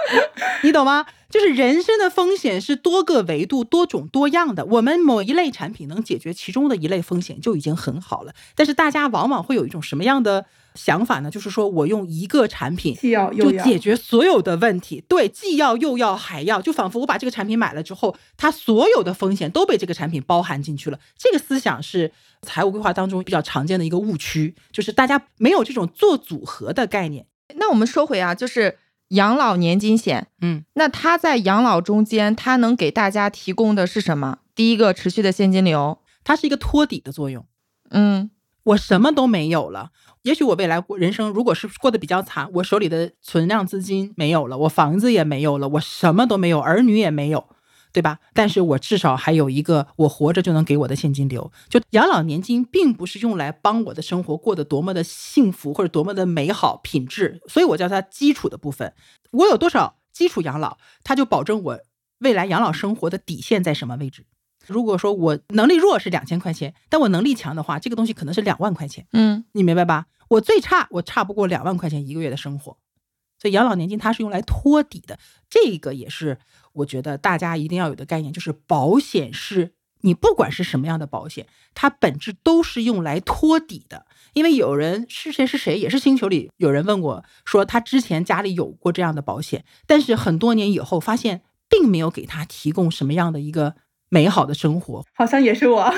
你懂吗？就是人生的风险是多个维度、多种多样的。我们某一类产品能解决其中的一类风险就已经很好了。但是大家往往会有一种什么样的想法呢？就是说我用一个产品既要又要解决所有的问题，对，既要又要还要，就仿佛我把这个产品买了之后，它所有的风险都被这个产品包含进去了。这个思想是财务规划当中比较常见的一个误区，就是大家没有这种做组合的概念。那我们说回啊，就是。养老年金险，嗯，那它在养老中间，它能给大家提供的是什么？第一个，持续的现金流，它是一个托底的作用。嗯，我什么都没有了，也许我未来人生如果是过得比较惨，我手里的存量资金没有了，我房子也没有了，我什么都没有，儿女也没有。对吧？但是我至少还有一个我活着就能给我的现金流。就养老年金并不是用来帮我的生活过得多么的幸福或者多么的美好品质，所以我叫它基础的部分。我有多少基础养老，它就保证我未来养老生活的底线在什么位置。如果说我能力弱是两千块钱，但我能力强的话，这个东西可能是两万块钱。嗯，你明白吧？我最差我差不过两万块钱一个月的生活。所以养老年金它是用来托底的，这个也是我觉得大家一定要有的概念，就是保险是你不管是什么样的保险，它本质都是用来托底的。因为有人是谁是谁，也是星球里有人问我，说他之前家里有过这样的保险，但是很多年以后发现并没有给他提供什么样的一个美好的生活好像也是我，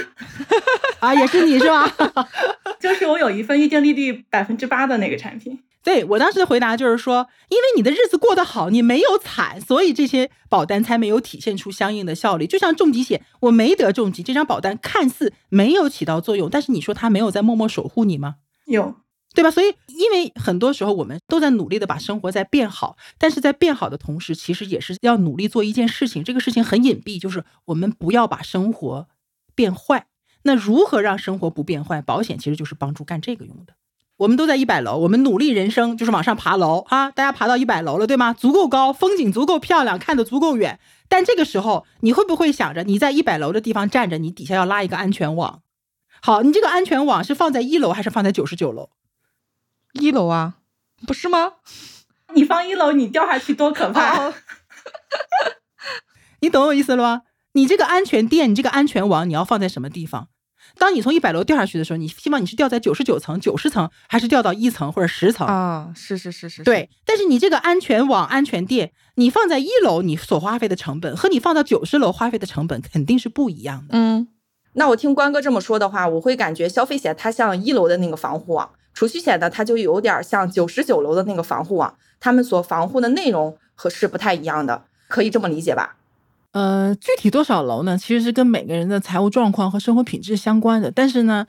啊，也是你是吧？就是我有一份预定利率百分之八的那个产品。对我当时的回答就是说，因为你的日子过得好，你没有惨，所以这些保单才没有体现出相应的效力。就像重疾险，我没得重疾，这张保单看似没有起到作用，但是你说它没有在默默守护你吗？有，对吧？所以，因为很多时候我们都在努力的把生活在变好，但是在变好的同时，其实也是要努力做一件事情。这个事情很隐蔽，就是我们不要把生活变坏。那如何让生活不变坏？保险其实就是帮助干这个用的。我们都在一百楼，我们努力人生就是往上爬楼啊！大家爬到一百楼了，对吗？足够高，风景足够漂亮，看得足够远。但这个时候，你会不会想着你在一百楼的地方站着，你底下要拉一个安全网？好，你这个安全网是放在一楼还是放在九十九楼？一楼啊，不是吗？你放一楼，你掉下去多可怕！哦 你懂我意思了吗？你这个安全垫，你这个安全网，你要放在什么地方？当你从一百楼掉下去的时候，你希望你是掉在九十九层、九十层，还是掉到一层或者十层？啊，是是是是，对，但是你这个安全网、安全垫，你放在一楼，你所花费的成本和你放到九十楼花费的成本肯定是不一样的。嗯，那我听关哥这么说的话，我会感觉消费险它像一楼的那个防护网，储蓄险呢它就有点像九十九楼的那个防护网，他们所防护的内容和是不太一样的，可以这么理解吧？呃，具体多少楼呢？其实是跟每个人的财务状况和生活品质相关的。但是呢，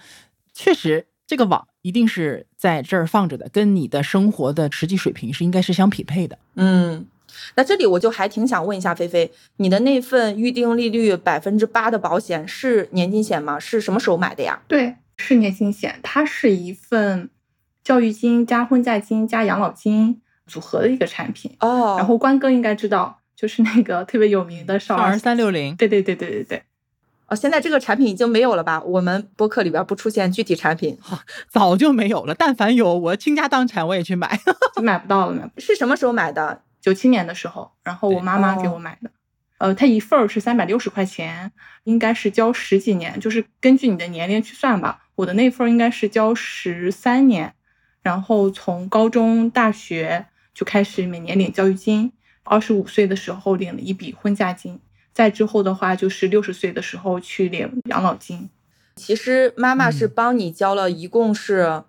确实这个网一定是在这儿放着的，跟你的生活的实际水平是应该是相匹配的。嗯，那这里我就还挺想问一下菲菲，你的那份预定利率百分之八的保险是年金险吗？是什么时候买的呀？对，是年金险，它是一份教育金加婚嫁金加养老金组合的一个产品。哦，然后关哥应该知道，就是那个特别有名的少少儿三六零，对对对对对对，哦，现在这个产品已经没有了吧？我们播客里边不出现具体产品，早就没有了。但凡有，我倾家荡产我也去买。就买不到了呢。是什么时候买的？九七年的时候，然后我妈妈给哦我买的。呃，它一份儿是三百六十块钱，应该是交十几年，就是根据你的年龄去算吧。我的那份儿应该是交十三年，然后从高中、大学就开始每年领教育金，二十五岁的时候领了一笔婚嫁金，再之后的话就是六十岁的时候去领养老金。其实妈妈是嗯帮你交了一共是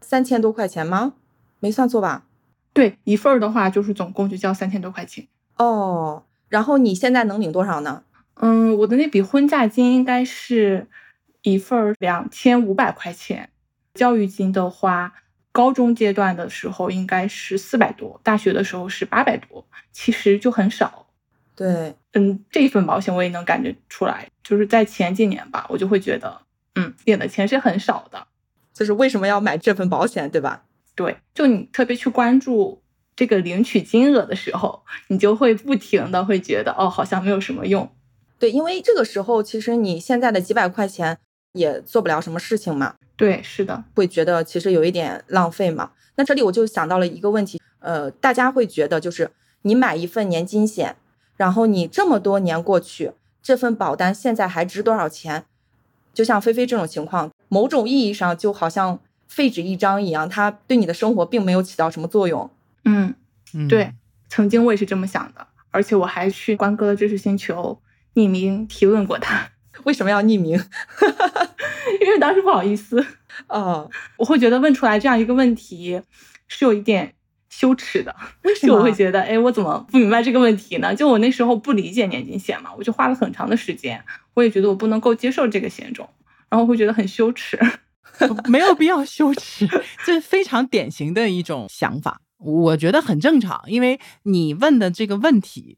三千多块钱吗？没算错吧？对，一份儿的话就是总共就交三千多块钱。哦，然后你现在能领多少呢？嗯，我的那笔婚嫁金应该是一份儿两千五百块钱，教育金的话，高中阶段的时候应该是四百多，大学的时候是八百多，其实就很少。对，嗯，这一份保险我也能感觉出来，就是在前几年吧，我就会觉得，嗯，领的钱是很少的。就是为什么要买这份保险，对吧？对，就你特别去关注这个领取金额的时候，你就会不停的会觉得，哦，好像没有什么用。对，因为这个时候其实你现在的几百块钱也做不了什么事情嘛，对，是的，会觉得其实有一点浪费嘛。那这里我就想到了一个问题，呃，大家会觉得就是你买一份年金险，然后你这么多年过去，这份保单现在还值多少钱？就像菲菲这种情况，某种意义上就好像废纸一张一样，它对你的生活并没有起到什么作用。嗯。嗯对，曾经我也是这么想的，而且我还去关哥的知识星球匿名提问过他，为什么要匿名？因为当时不好意思，呃，我会觉得问出来这样一个问题是有一点羞耻的，为什么就我会？觉得，哎，我怎么不明白这个问题呢？就我那时候不理解年金险嘛，我就花了很长的时间，我也觉得我不能够接受这个险种，然后会觉得很羞耻。没有必要羞耻，这是非常典型的一种想法，我觉得很正常。因为你问的这个问题，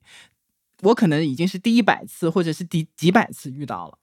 我可能已经是第一百次或者是第几百次遇到了。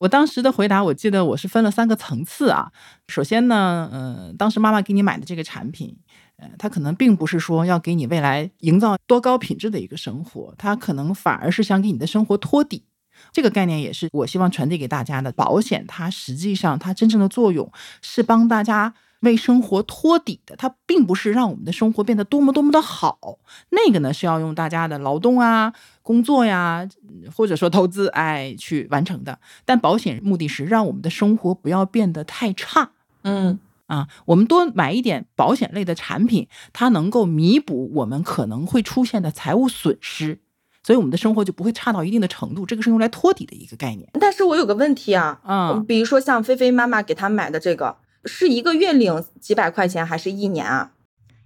我当时的回答，我记得我是分了三个层次啊。首先呢，呃，当时妈妈给你买的这个产品，呃，它可能并不是说要给你未来营造多高品质的一个生活，它可能反而是想给你的生活托底。这个概念也是我希望传递给大家的。保险它实际上它真正的作用是帮大家为生活托底的，它并不是让我们的生活变得多么多么的好。那个呢是要用大家的劳动啊、工作呀，嗯或者说投资哎去完成的。但保险目的是让我们的生活不要变得太差。嗯啊，我们多买一点保险类的产品，它能够弥补我们可能会出现的财务损失，所以我们的生活就不会差到一定的程度。这个是用来托底的一个概念。但是我有个问题啊，嗯，比如说像菲菲妈妈给她买的这个，是一个月领几百块钱，还是一年啊？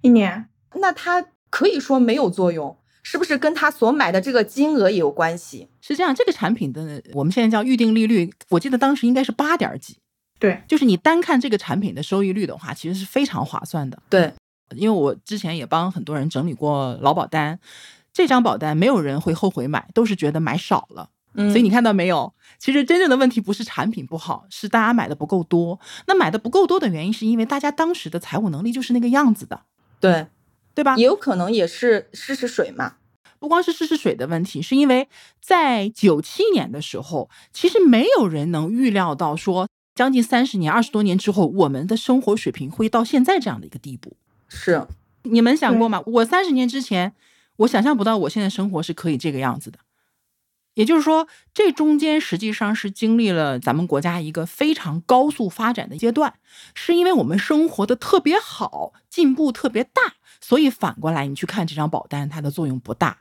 一年。那它可以说没有作用，是不是跟他所买的这个金额也有关系？是这样，这个产品的我们现在叫预定利率，我记得当时应该是八点几。对，就是你单看这个产品的收益率的话，其实是非常划算的。对，因为我之前也帮很多人整理过劳保单，这张保单没有人会后悔买，都是觉得买少了。嗯，所以你看到没有？其实真正的问题不是产品不好，是大家买的不够多。那买的不够多的原因，是因为大家当时的财务能力就是那个样子的。对，对吧？也有可能也是试试水嘛。不光是试试水的问题，是因为在九七年的时候，其实没有人能预料到说。将近三十年、二十多年之后，我们的生活水平会到现在这样的一个地步。是，你们想过吗？我三十年之前，我想象不到我现在生活是可以这个样子的。也就是说，这中间实际上是经历了咱们国家一个非常高速发展的阶段，是因为我们生活的特别好，进步特别大，所以反过来你去看这张保单，它的作用不大。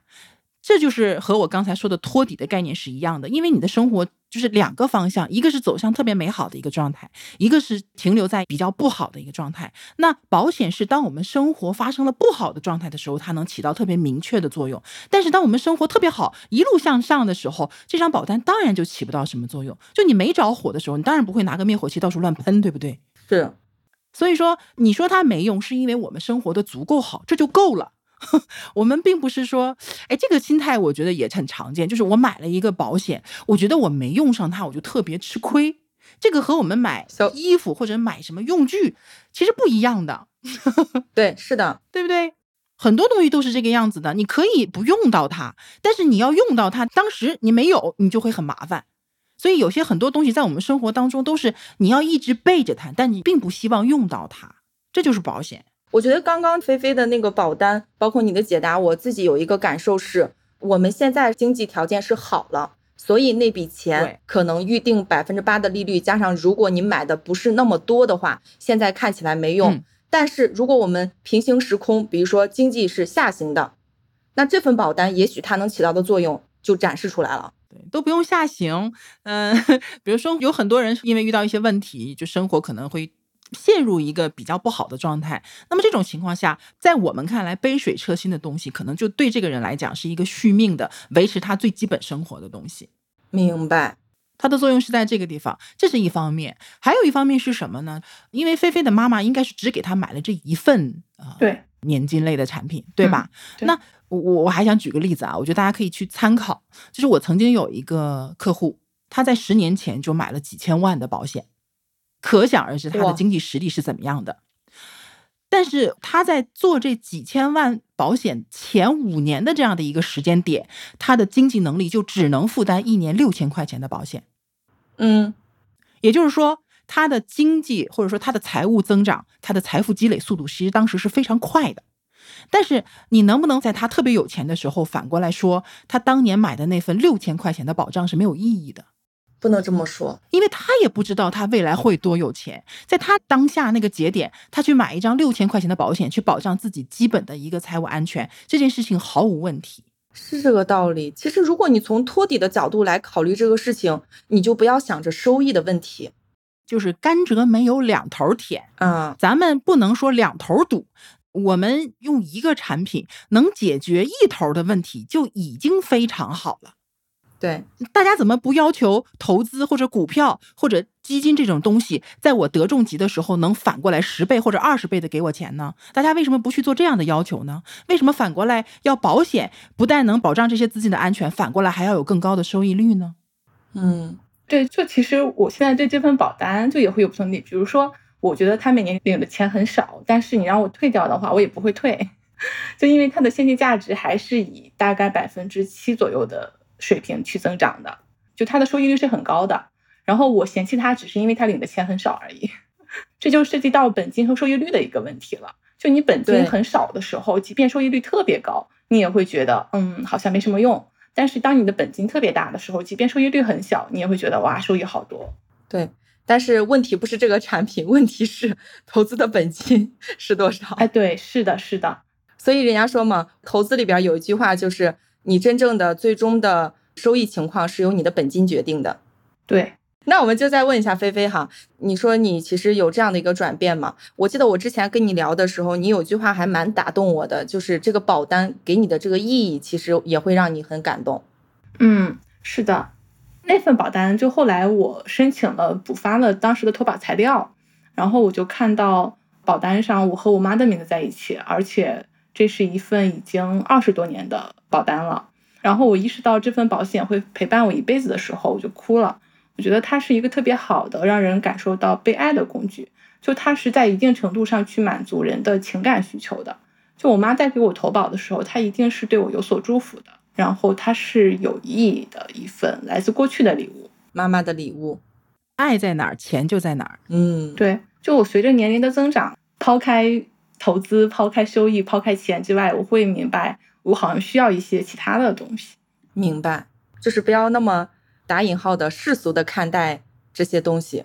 这就是和我刚才说的托底的概念是一样的，因为你的生活就是两个方向，一个是走向特别美好的一个状态，一个是停留在比较不好的一个状态。那保险是当我们生活发生了不好的状态的时候，它能起到特别明确的作用；但是当我们生活特别好，一路向上的时候，这张保单当然就起不到什么作用。就你没着火的时候，你当然不会拿个灭火器到处乱喷，对不对？是。所以说，你说它没用，是因为我们生活的足够好，这就够了。我们并不是说，哎，这个心态我觉得也很常见，就是我买了一个保险，我觉得我没用上它，我就特别吃亏。这个和我们买衣服或者买什么用具其实不一样的。对，是的，对不对？很多东西都是这个样子的，你可以不用到它，但是你要用到它，当时你没有，你就会很麻烦。所以有些很多东西在我们生活当中都是你要一直备着它，但你并不希望用到它，这就是保险。我觉得刚刚菲菲的那个保单，包括你的解答，我自己有一个感受是，我们现在经济条件是好了，所以那笔钱可能预定百分之八的利率，加上如果你买的不是那么多的话，现在看起来没用。但是如果我们平行时空，比如说经济是下行的，那这份保单也许它能起到的作用就展示出来了。对，都不用下行。嗯，比如说有很多人因为遇到一些问题，就生活可能会。陷入一个比较不好的状态，那么这种情况下，在我们看来，杯水车薪的东西，可能就对这个人来讲是一个续命的、维持他最基本生活的东西。明白，它的作用是在这个地方，这是一方面。还有一方面是什么呢？因为菲菲的妈妈应该是只给他买了这一份啊，对，年金类的产品，对吧？那我我我还想举个例子啊，我觉得大家可以去参考，就是我曾经有一个客户，他在十年前就买了几千万的保险。可想而知，他的经济实力是怎么样的。但是他在做这几千万保险前五年的这样的一个时间点，他的经济能力就只能负担一年六千块钱的保险。嗯，也就是说，他的经济或者说他的财务增长，他的财富积累速度其实当时是非常快的。但是你能不能在他特别有钱的时候，反过来说，他当年买的那份六千块钱的保障是没有意义的？不能这么说，因为他也不知道他未来会多有钱，在他当下那个节点，他去买一张六千块钱的保险，去保障自己基本的一个财务安全，这件事情毫无问题，是这个道理。其实，如果你从托底的角度来考虑这个事情，你就不要想着收益的问题，就是甘蔗没有两头甜啊，咱们不能说两头堵，我们用一个产品能解决一头的问题就已经非常好了。对，大家怎么不要求投资或者股票或者基金这种东西，在我得重疾的时候能反过来十倍或者二十倍的给我钱呢？大家为什么不去做这样的要求呢？为什么反过来要保险不但能保障这些资金的安全，反过来还要有更高的收益率呢？嗯，对，就其实我现在对这份保单就也会有不同的，比如说，我觉得他每年领的钱很少，但是你让我退掉的话，我也不会退，就因为它的现金价值还是以大概百分之七左右的。水平去增长的，就它的收益率是很高的。然后我嫌弃它，只是因为它领的钱很少而已。这就涉及到本金和收益率的一个问题了。就你本金很少的时候，即便收益率特别高，你也会觉得，嗯，好像没什么用。但是当你的本金特别大的时候，即便收益率很小，你也会觉得，哇，收益好多。对，但是问题不是这个产品，问题是投资的本金是多少？哎，对，是的，是的。所以人家说嘛，投资里边有一句话，就是你真正的最终的收益情况是由你的本金决定的。对。那我们就再问一下菲菲哈，你说你其实有这样的一个转变吗？我记得我之前跟你聊的时候，你有句话还蛮打动我的，就是这个保单给你的这个意义，其实也会让你很感动。嗯，是的，那份保单就后来我申请了补发了当时的投保材料，然后我就看到保单上我和我妈的名字在一起，而且这是一份已经二十多年的保单了。然后我意识到这份保险会陪伴我一辈子的时候，我就哭了。我觉得它是一个特别好的让人感受到被爱的工具，就它是在一定程度上去满足人的情感需求的。就我妈在给我投保的时候，她一定是对我有所祝福的，然后它是有意义的一份来自过去的礼物，妈妈的礼物。爱在哪儿，钱就在哪儿。嗯，对。就我随着年龄的增长，抛开投资、抛开收益、抛开钱之外，我会明白我好像需要一些其他的东西。明白，就是不要那么。打引号的世俗的看待这些东西，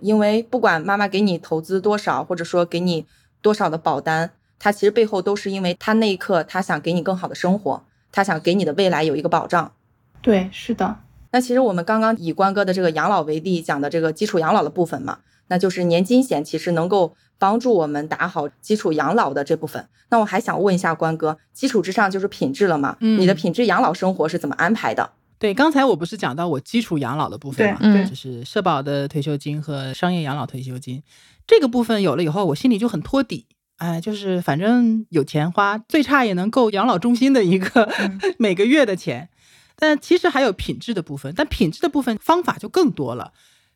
因为不管妈妈给你投资多少，或者说给你多少的保单，它其实背后都是因为他那一刻他想给你更好的生活，他想给你的未来有一个保障。对，是的。那其实我们刚刚以关哥的这个养老为例，讲的这个基础养老的部分嘛，那就是年金险其实能够帮助我们打好基础养老的这部分。那我还想问一下关哥，基础之上就是品质了嘛？嗯，你的品质养老生活是怎么安排的？对，刚才我不是讲到我基础养老的部分嘛，对，就是社保的退休金和商业养老退休金这个部分有了以后，我心里就很托底，哎，就是反正有钱花，最差也能够养老中心的一个 每个月的钱。但其实还有品质的部分，但品质的部分方法就更多了，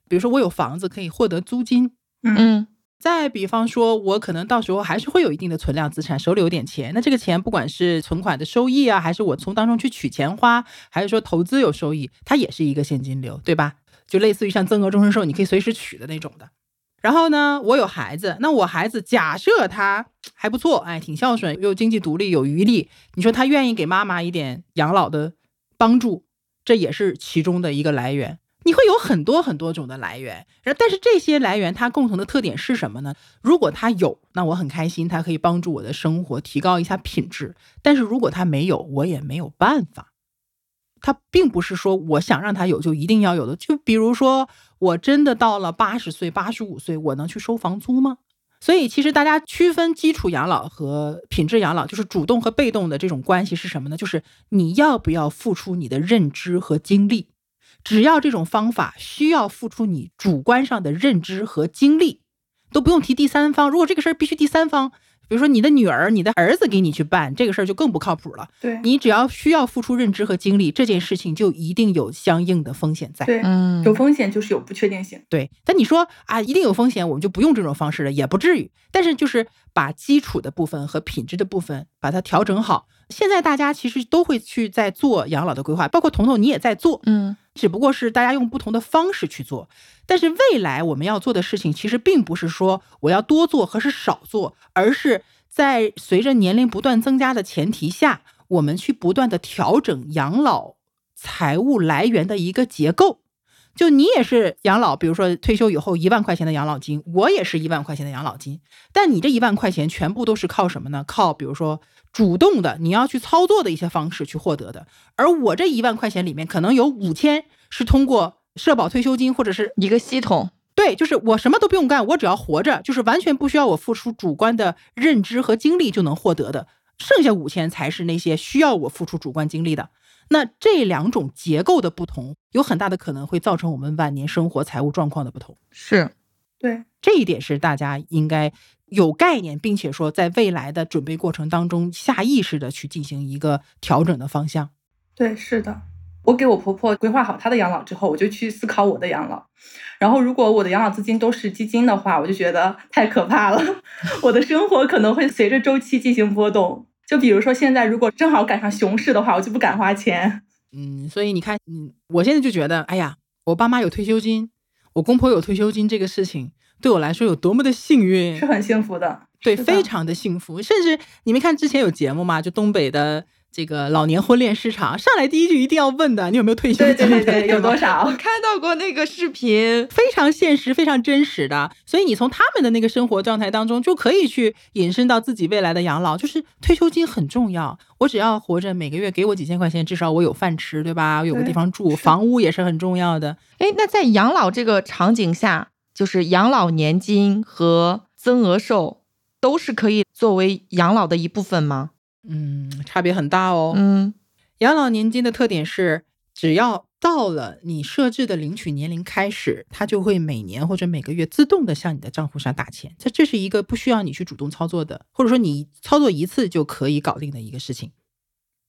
比如说我有房子可以获得租金，嗯。再比方说，我可能到时候还是会有一定的存量资产，手里有点钱。那这个钱不管是存款的收益啊，还是我从当中去取钱花，还是说投资有收益，它也是一个现金流，对吧？就类似于像增额终身寿，你可以随时取的那种的。然后呢，我有孩子，那我孩子假设他还不错，哎，挺孝顺，又经济独立，有余力，你说他愿意给妈妈一点养老的帮助，这也是其中的一个来源。你会有很多很多种的来源，然后但是这些来源它共同的特点是什么呢？如果它有，那我很开心，它可以帮助我的生活提高一下品质。但是如果它没有，我也没有办法。它并不是说我想让它有就一定要有的。就比如说，我真的到了八十岁、八十五岁，我能去收房租吗？所以其实大家区分基础养老和品质养老，就是主动和被动的这种关系是什么呢？就是你要不要付出你的认知和精力。只要这种方法需要付出你主观上的认知和精力，都不用提第三方。如果这个事儿必须第三方，比如说你的女儿、你的儿子给你去办这个事儿，就更不靠谱了。对你只要需要付出认知和精力，这件事情就一定有相应的风险在。对，嗯，有风险就是有不确定性。对，但你说啊，一定有风险，我们就不用这种方式了，也不至于。但是就是把基础的部分和品质的部分把它调整好。现在大家其实都会去在做养老的规划，包括彤彤你也在做，嗯，只不过是大家用不同的方式去做。但是未来我们要做的事情，其实并不是说我要多做和是少做，而是在随着年龄不断增加的前提下，我们去不断的调整养老财务来源的一个结构。就你也是养老，比如说退休以后一万块钱的养老金，我也是一万块钱的养老金，但你这一万块钱全部都是靠什么呢？靠比如说主动的你要去操作的一些方式去获得的，而我这一万块钱里面可能有五千是通过社保退休金或者是一个系统，对，就是我什么都不用干，我只要活着，就是完全不需要我付出主观的认知和精力就能获得的，剩下五千才是那些需要我付出主观精力的。那这两种结构的不同，有很大的可能会造成我们晚年生活财务状况的不同。是，对，这一点是大家应该有概念，并且说在未来的准备过程当中，下意识的去进行一个调整的方向。对，是的。我给我婆婆规划好她的养老之后，我就去思考我的养老。然后，如果我的养老资金都是基金的话，我就觉得太可怕了，我的生活可能会随着周期进行波动。就比如说，现在如果正好赶上熊市的话，我就不敢花钱。嗯，所以你看，嗯，我现在就觉得，哎呀，我爸妈有退休金，我公婆有退休金，这个事情对我来说有多么的幸运，是很幸福的，对，非常的幸福。甚至你没看之前有节目吗？就东北的这个老年婚恋市场，上来第一句一定要问的，你有没有退休金？对对对，有多我少？看到过那个视频，非常现实、非常真实的，所以你从他们的那个生活状态当中，就可以去引申到自己未来的养老，就是退休金很重要。我只要活着，每个月给我几千块钱，至少我有饭吃，对吧？我有个地方住，房屋也是很重要的。哎，那在养老这个场景下，就是养老年金和增额寿都是可以作为养老的一部分吗？嗯，差别很大哦。嗯养老年金的特点是，只要到了你设置的领取年龄开始，它就会每年或者每个月自动的向你的账户上打钱。这这是一个不需要你去主动操作的，或者说你操作一次就可以搞定的一个事情。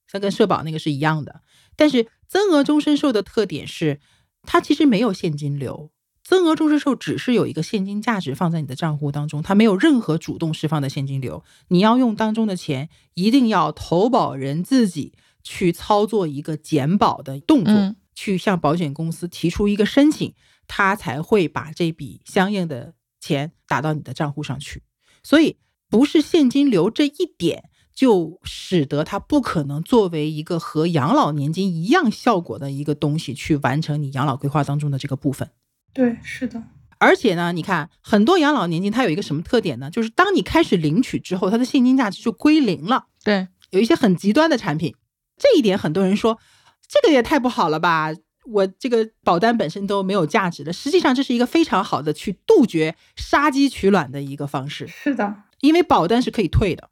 像跟社保那个是一样的。但是增额终身寿的特点是，它其实没有现金流。增额终身寿只是有一个现金价值放在你的账户当中，它没有任何主动释放的现金流。你要用当中的钱，一定要投保人自己去操作一个减保的动作，嗯去向保险公司提出一个申请，他才会把这笔相应的钱打到你的账户上去。所以，不是现金流这一点，就使得它不可能作为一个和养老年金一样效果的一个东西去完成你养老规划当中的这个部分。对，是的，而且呢，你看很多养老年金它有一个什么特点呢？就是当你开始领取之后，它的现金价值就归零了。对，有一些很极端的产品，这一点很多人说这个也太不好了吧。我这个保单本身都没有价值的，实际上这是一个非常好的去杜绝杀鸡取卵的一个方式，是的，因为保单是可以退的。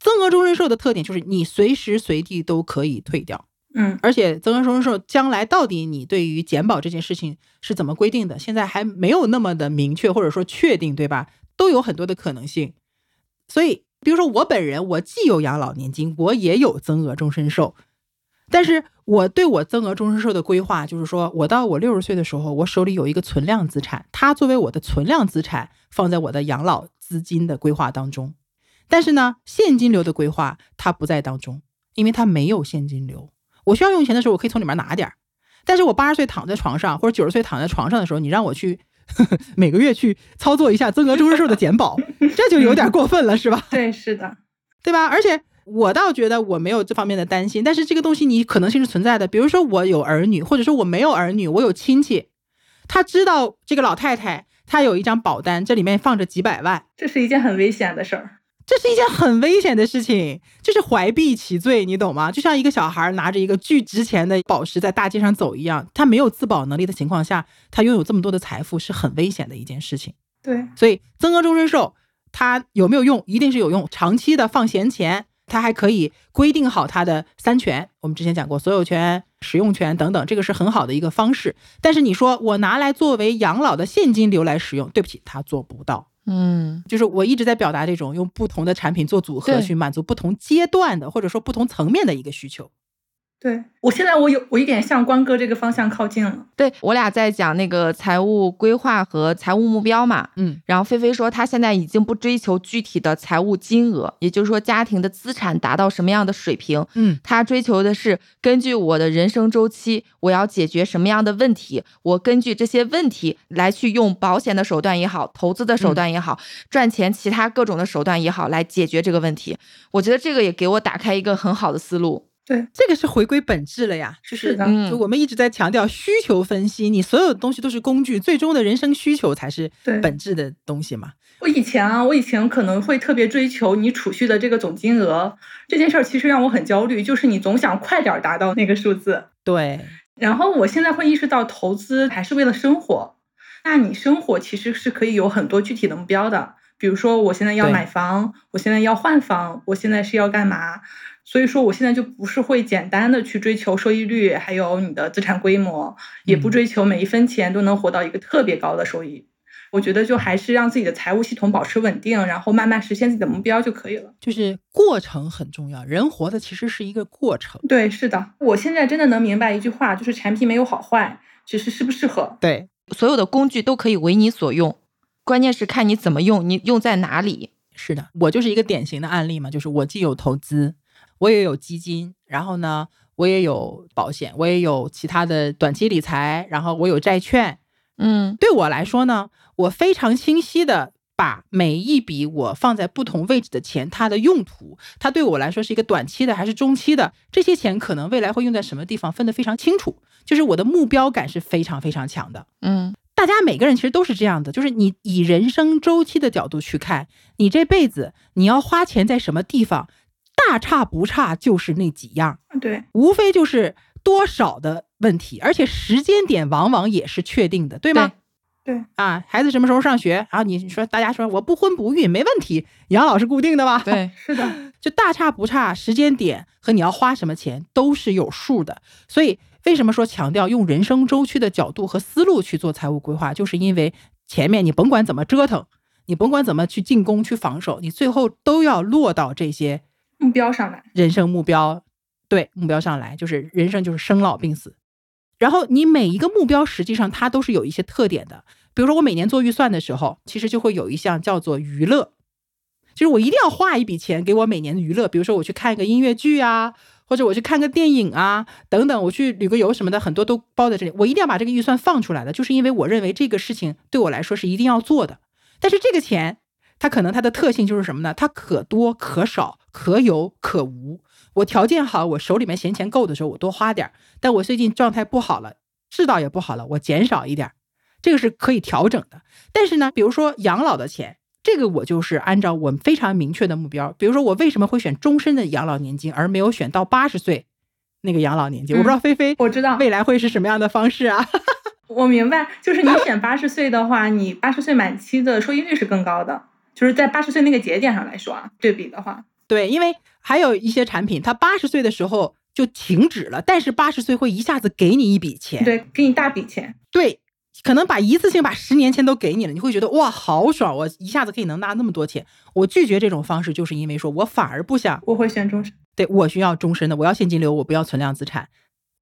增额终身寿的特点就是你随时随地都可以退掉，嗯，而且增额终身寿将来到底你对于减保这件事情是怎么规定的，现在还没有那么的明确或者说确定，对吧？都有很多的可能性。所以，比如说我本人，我既有养老年金，我也有增额终身寿，但是我对我增额终身寿的规划就是说，我到我六十岁的时候，我手里有一个存量资产，它作为我的存量资产放在我的养老资金的规划当中。但是呢，现金流的规划它不在当中，因为它没有现金流。我需要用钱的时候，我可以从里面拿点儿。但是我八十岁躺在床上，或者九十岁躺在床上的时候，你让我去呵呵 每个月去操作一下增额终身寿的减保，这就有点过分了，是吧？对，是的，对吧？而且我倒觉得我没有这方面的担心，但是这个东西你可能性是存在的。比如说我有儿女，或者说我没有儿女，我有亲戚，他知道这个老太太她有一张保单，这里面放着几百万，这是一件很危险的事儿。这是一件很危险的事情，就是怀璧其罪，你懂吗？就像一个小孩拿着一个巨值钱的宝石在大街上走一样，他没有自保能力的情况下，他拥有这么多的财富是很危险的一件事情。对，所以增额终身寿它有没有用？一定是有用。长期的放闲钱，它还可以规定好它的三权。我们之前讲过，所有权、使用权等等，这个是很好的一个方式。但是你说我拿来作为养老的现金流来使用，对不起，它做不到。嗯。就是我一直在表达这种用不同的产品做组合，去满足不同阶段的或者说不同层面的一个需求。对我现在我有我一点向关哥这个方向靠近了。对我俩在讲那个财务规划和财务目标嘛，嗯然后菲菲说她现在已经不追求具体的财务金额，也就是说家庭的资产达到什么样的水平，嗯她追求的是根据我的人生周期，我要解决什么样的问题，我根据这些问题来去用保险的手段也好，投资的手段也好，赚钱其他各种的手段也好来解决这个问题。我觉得这个也给我打开一个很好的思路。对，这个是回归本质了呀，就是是的嗯就我们一直在强调需求分析，你所有的东西都是工具，最终的人生需求才是对本质的东西嘛。我以前啊，我以前可能会特别追求你储蓄的这个总金额，这件事儿其实让我很焦虑，就是你总想快点儿达到那个数字。对，然后我现在会意识到，投资还是为了生活。那你生活其实是可以有很多具体的目标的，比如说我现在要买房，我现在要换房，我现在是要干嘛？所以说，我现在就不是会简单的去追求收益率，还有你的资产规模，也不嗯追求每一分钱都能活到一个特别高的收益。我觉得就还是让自己的财务系统保持稳定，然后慢慢实现自己的目标就可以了。就是过程很重要，人活的其实是一个过程。对，是的，我现在真的能明白一句话，就是产品没有好坏，只是适不适合。对，所有的工具都可以为你所用，关键是看你怎么用，你用在哪里。是的，我就是一个典型的案例嘛，就是我既有投资，我也有基金，然后呢，我也有保险，我也有其他的短期理财，然后我有债券。嗯对我来说呢，我非常清晰的把每一笔我放在不同位置的钱，它的用途，它对我来说是一个短期的还是中期的，这些钱可能未来会用在什么地方，分得非常清楚，就是我的目标感是非常非常强的。嗯，大家每个人其实都是这样的，就是你以人生周期的角度去看，你这辈子你要花钱在什么地方，大差不差就是那几样，对，无非就是多少的问题，而且时间点往往也是确定的，对吗？对啊，孩子什么时候上学？然后你说大家说我不婚不育没问题，养老是固定的吧？对，是的，就大差不差，时间点和你要花什么钱都是有数的。所以为什么说强调用人生周期的角度和思路去做财务规划，就是因为前面你甭管怎么折腾，你甭管怎么去进攻去防守，你最后都要落到这些目标上来，人生目标，对目标上来，就是人生就是生老病死。然后你每一个目标实际上它都是有一些特点的，比如说我每年做预算的时候，其实就会有一项叫做娱乐，就是我一定要花一笔钱给我每年的娱乐，比如说我去看一个音乐剧啊，或者我去看个电影啊，等等，我去旅个游什么的，很多都包在这里，我一定要把这个预算放出来的，就是因为我认为这个事情对我来说是一定要做的。但是这个钱，它可能它的特性就是什么呢？它可多可少，可有可无。我条件好，我手里面闲钱够的时候，我多花点儿；但我最近状态不好了，世道也不好了，我减少一点儿，这个是可以调整的。但是呢，比如说养老的钱，这个我就是按照我们非常明确的目标，比如说我为什么会选终身的养老年金，而没有选到八十岁那个养老年金？我不知道菲菲我知道，未来会是什么样的方式啊？我明白，就是你选 八十岁的话，你八十岁满期的收益率是更高的，就是在八十岁那个节点上来说啊，对比的话，对，因为还有一些产品，它八十岁的时候就停止了，但是八十岁会一下子给你一笔钱，对，给你大笔钱，对，可能把一次性把十年钱都给你了，你会觉得哇，好爽，我一下子可以能拿那么多钱。我拒绝这种方式，就是因为说我反而不想，我会选终身。对我需要终身的，我要现金流，我不要存量资产。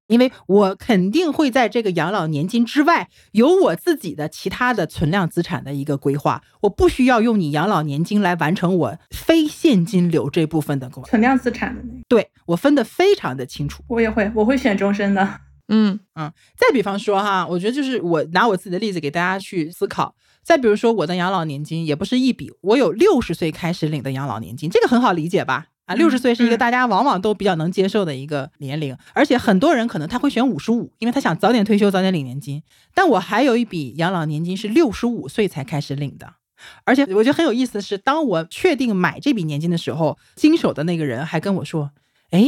因为我肯定会在这个养老年金之外有我自己的其他的存量资产的一个规划，我不需要用你养老年金来完成我非现金流这部分的规划。存量资产的那个，对我分得非常的清楚。我也会，我会选终身的。嗯嗯，再比方说哈，我觉得就是我拿我自己的例子给大家去思考。再比如说我的养老年金也不是一笔，我有六十岁开始领的养老年金，这个很好理解吧？啊，六十岁是一个大家往往都比较能接受的一个年龄，而且很多人可能他会选五十五，因为他想早点退休，早点领年金。但我还有一笔养老年金是六十五岁才开始领的，而且我觉得很有意思的是，当我确定买这笔年金的时候，经手的那个人还跟我说：“哎，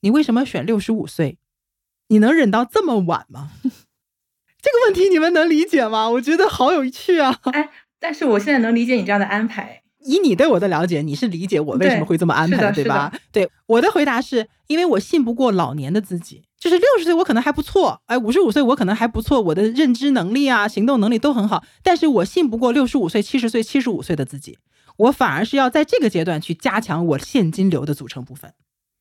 你为什么选六十五岁？你能忍到这么晚吗？” 这个问题你们能理解吗？我觉得好有趣啊！哎，但是我现在能理解你这样的安排。以你对我的了解，你是理解我为什么会这么安排对对吧？对，我的回答是因为我信不过老年的自己，就是六十岁我可能还不错，哎，五十五岁我可能还不错，我的认知能力啊、行动能力都很好，但是我信不过六十五岁、七十岁、七十五岁的自己，我反而是要在这个阶段去加强我现金流的组成部分。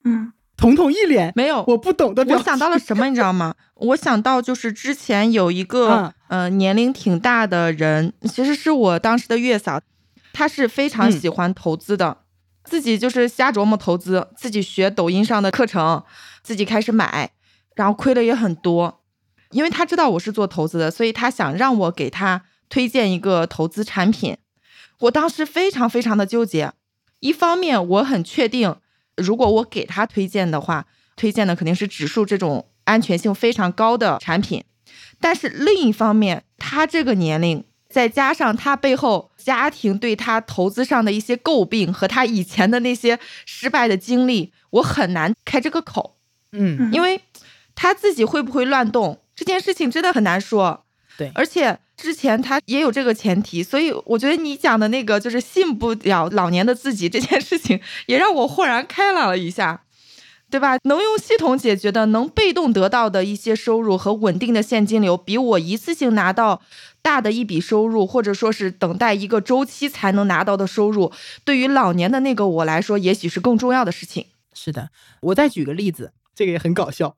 嗯，彤彤一脸没有，我不懂的，我想到了什么，你知道吗？我想到就是之前有一个、嗯呃年龄挺大的人，其实是我当时的月嫂，她是非常嗯喜欢投资的，自己就是瞎琢磨投资，自己学抖音上的课程，自己开始买，然后亏了也很多。因为他知道我是做投资的，所以他想让我给他推荐一个投资产品。我当时非常非常的纠结，一方面我很确定，如果我给他推荐的话，推荐的肯定是指数这种安全性非常高的产品，但是另一方面，他这个年龄，再加上他背后家庭对他投资上的一些诟病和他以前的那些失败的经历，我很难开这个口，嗯因为他自己会不会乱动这件事情真的很难说。对而且之前他也有这个前提，所以我觉得你讲的那个就是信不了老年的自己这件事情，也让我豁然开朗了一下。对吧？能用系统解决的，能被动得到的一些收入和稳定的现金流，比我一次性拿到大的一笔收入，或者说是等待一个周期才能拿到的收入，对于老年的那个我来说，也许是更重要的事情。是的，我再举个例子，这个也很搞笑。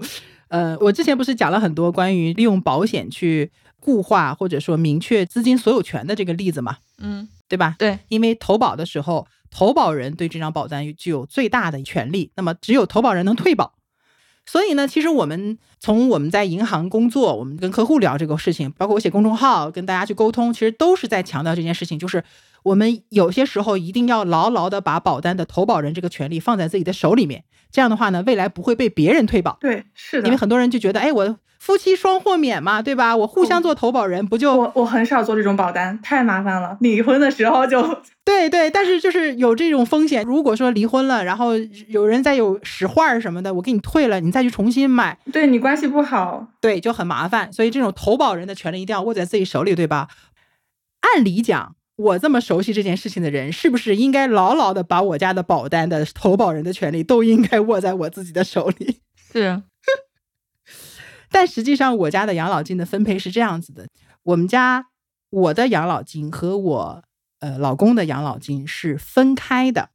呃，我之前不是讲了很多关于利用保险去固化或者说明确资金所有权的这个例子嘛，嗯，对吧？对，因为投保的时候，投保人对这张保单具有最大的权利，那么只有投保人能退保。所以呢，其实我们从我们在银行工作，我们跟客户聊这个事情，包括我写公众号跟大家去沟通，其实都是在强调这件事情，就是我们有些时候一定要牢牢的把保单的投保人这个权利放在自己的手里面，这样的话呢，未来不会被别人退保。对，是的。因为很多人就觉得，哎，我夫妻双豁免嘛，对吧？我互相做投保人，不就我我很少做这种保单，太麻烦了。离婚的时候就 对对，但是就是有这种风险。如果说离婚了，然后有人再有使坏什么的，我给你退了，你再去重新买，对你关系不好，对，就很麻烦。所以这种投保人的权利一定要握在自己手里，对吧？按理讲，我这么熟悉这件事情的人，是不是应该牢牢的把我家的保单的投保人的权利都应该握在我自己的手里？是。但实际上，我家的养老金的分配是这样子的：我们家我的养老金和我呃老公的养老金是分开的。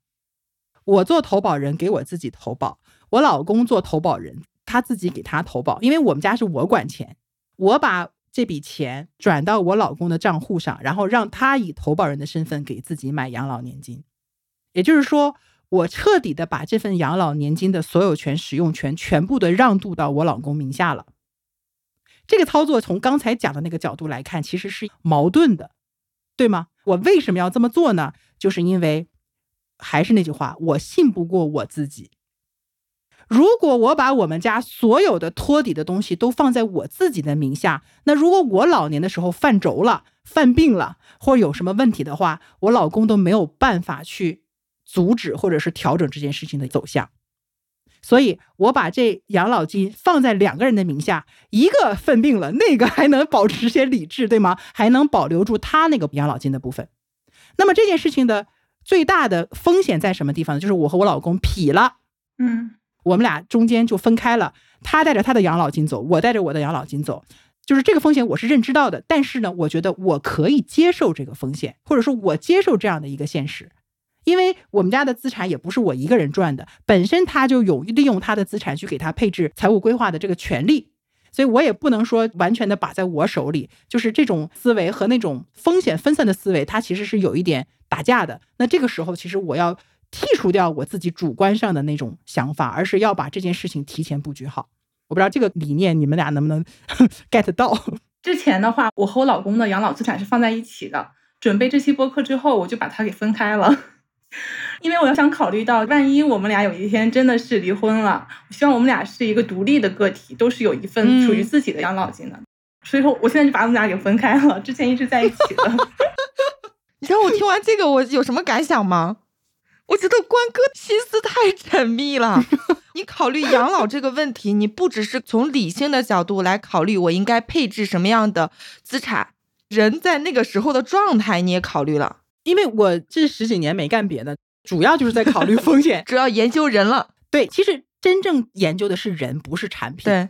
我做投保人给我自己投保，我老公做投保人他自己给他投保，因为我们家是我管钱，我把。这笔钱转到我老公的账户上，然后让他以投保人的身份给自己买养老年金。也就是说，我彻底的把这份养老年金的所有权、使用权全部的让渡到我老公名下了。这个操作从刚才讲的那个角度来看，其实是矛盾的，对吗？我为什么要这么做呢？就是因为，还是那句话，我信不过我自己。如果我把我们家所有的托底的东西都放在我自己的名下，那如果我老年的时候犯轴了、犯病了，或有什么问题的话，我老公都没有办法去阻止或者是调整这件事情的走向。所以，我把这养老金放在两个人的名下，一个犯病了，那个还能保持些理智，对吗？还能保留住他那个养老金的部分。那么这件事情的最大的风险在什么地方呢？就是我和我老公劈了，嗯。我们俩中间就分开了，他带着他的养老金走，我带着我的养老金走，就是这个风险我是认知到的。但是呢，我觉得我可以接受这个风险，或者说我接受这样的一个现实，因为我们家的资产也不是我一个人赚的，本身他就有利用他的资产去给他配置财务规划的这个权利，所以我也不能说完全的把在我手里。就是这种思维和那种风险分散的思维，它其实是有一点打架的。那这个时候，其实我要。剔除掉我自己主观上的那种想法，而是要把这件事情提前布局好。我不知道这个理念你们俩能不能 get 到？之前的话，我和我老公的养老资产是放在一起的。准备这期播客之后，我就把它给分开了，因为我要想考虑到，万一我们俩有一天真的是离婚了，我希望我们俩是一个独立的个体，都是有一份属于自己的养老金的。所以说，我现在就把我们俩给分开了。之前一直在一起的。你知道我听完这个我有什么感想吗？我觉得关哥心思太缜密了。你考虑养老这个问题，你不只是从理性的角度来考虑我应该配置什么样的资产，人在那个时候的状态你也考虑了。因为我这十几年没干别的，主要就是在考虑风险，主要研究人了。对，其实真正研究的是人，不是产品。对，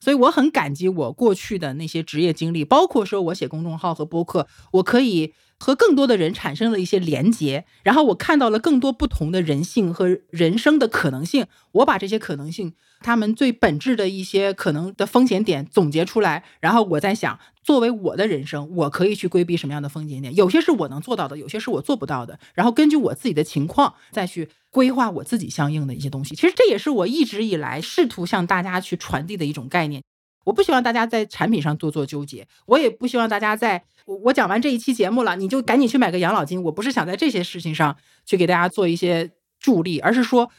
所以我很感激我过去的那些职业经历，包括说我写公众号和播客，我可以。和更多的人产生了一些连结，然后我看到了更多不同的人性和人生的可能性。我把这些可能性，他们最本质的一些可能的风险点总结出来，然后我在想，作为我的人生，我可以去规避什么样的风险点？有些是我能做到的，有些是我做不到的。然后根据我自己的情况再去规划我自己相应的一些东西。其实这也是我一直以来试图向大家去传递的一种概念。我不希望大家在产品上多做纠结，我也不希望大家在我我讲完这一期节目了，你就赶紧去买个养老金。我不是想在这些事情上去给大家做一些助力，而是说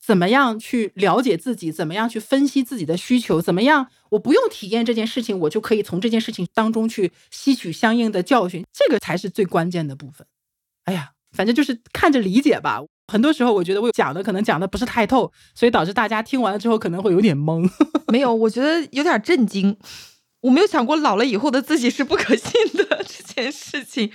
怎么样去了解自己，怎么样去分析自己的需求，怎么样我不用体验这件事情，我就可以从这件事情当中去吸取相应的教训，这个才是最关键的部分。哎呀，反正就是看着理解吧。很多时候，我觉得我讲的可能讲的不是太透，所以导致大家听完了之后可能会有点懵。没有，我觉得有点震惊。我没有想过老了以后的自己是不可信的 这件事情，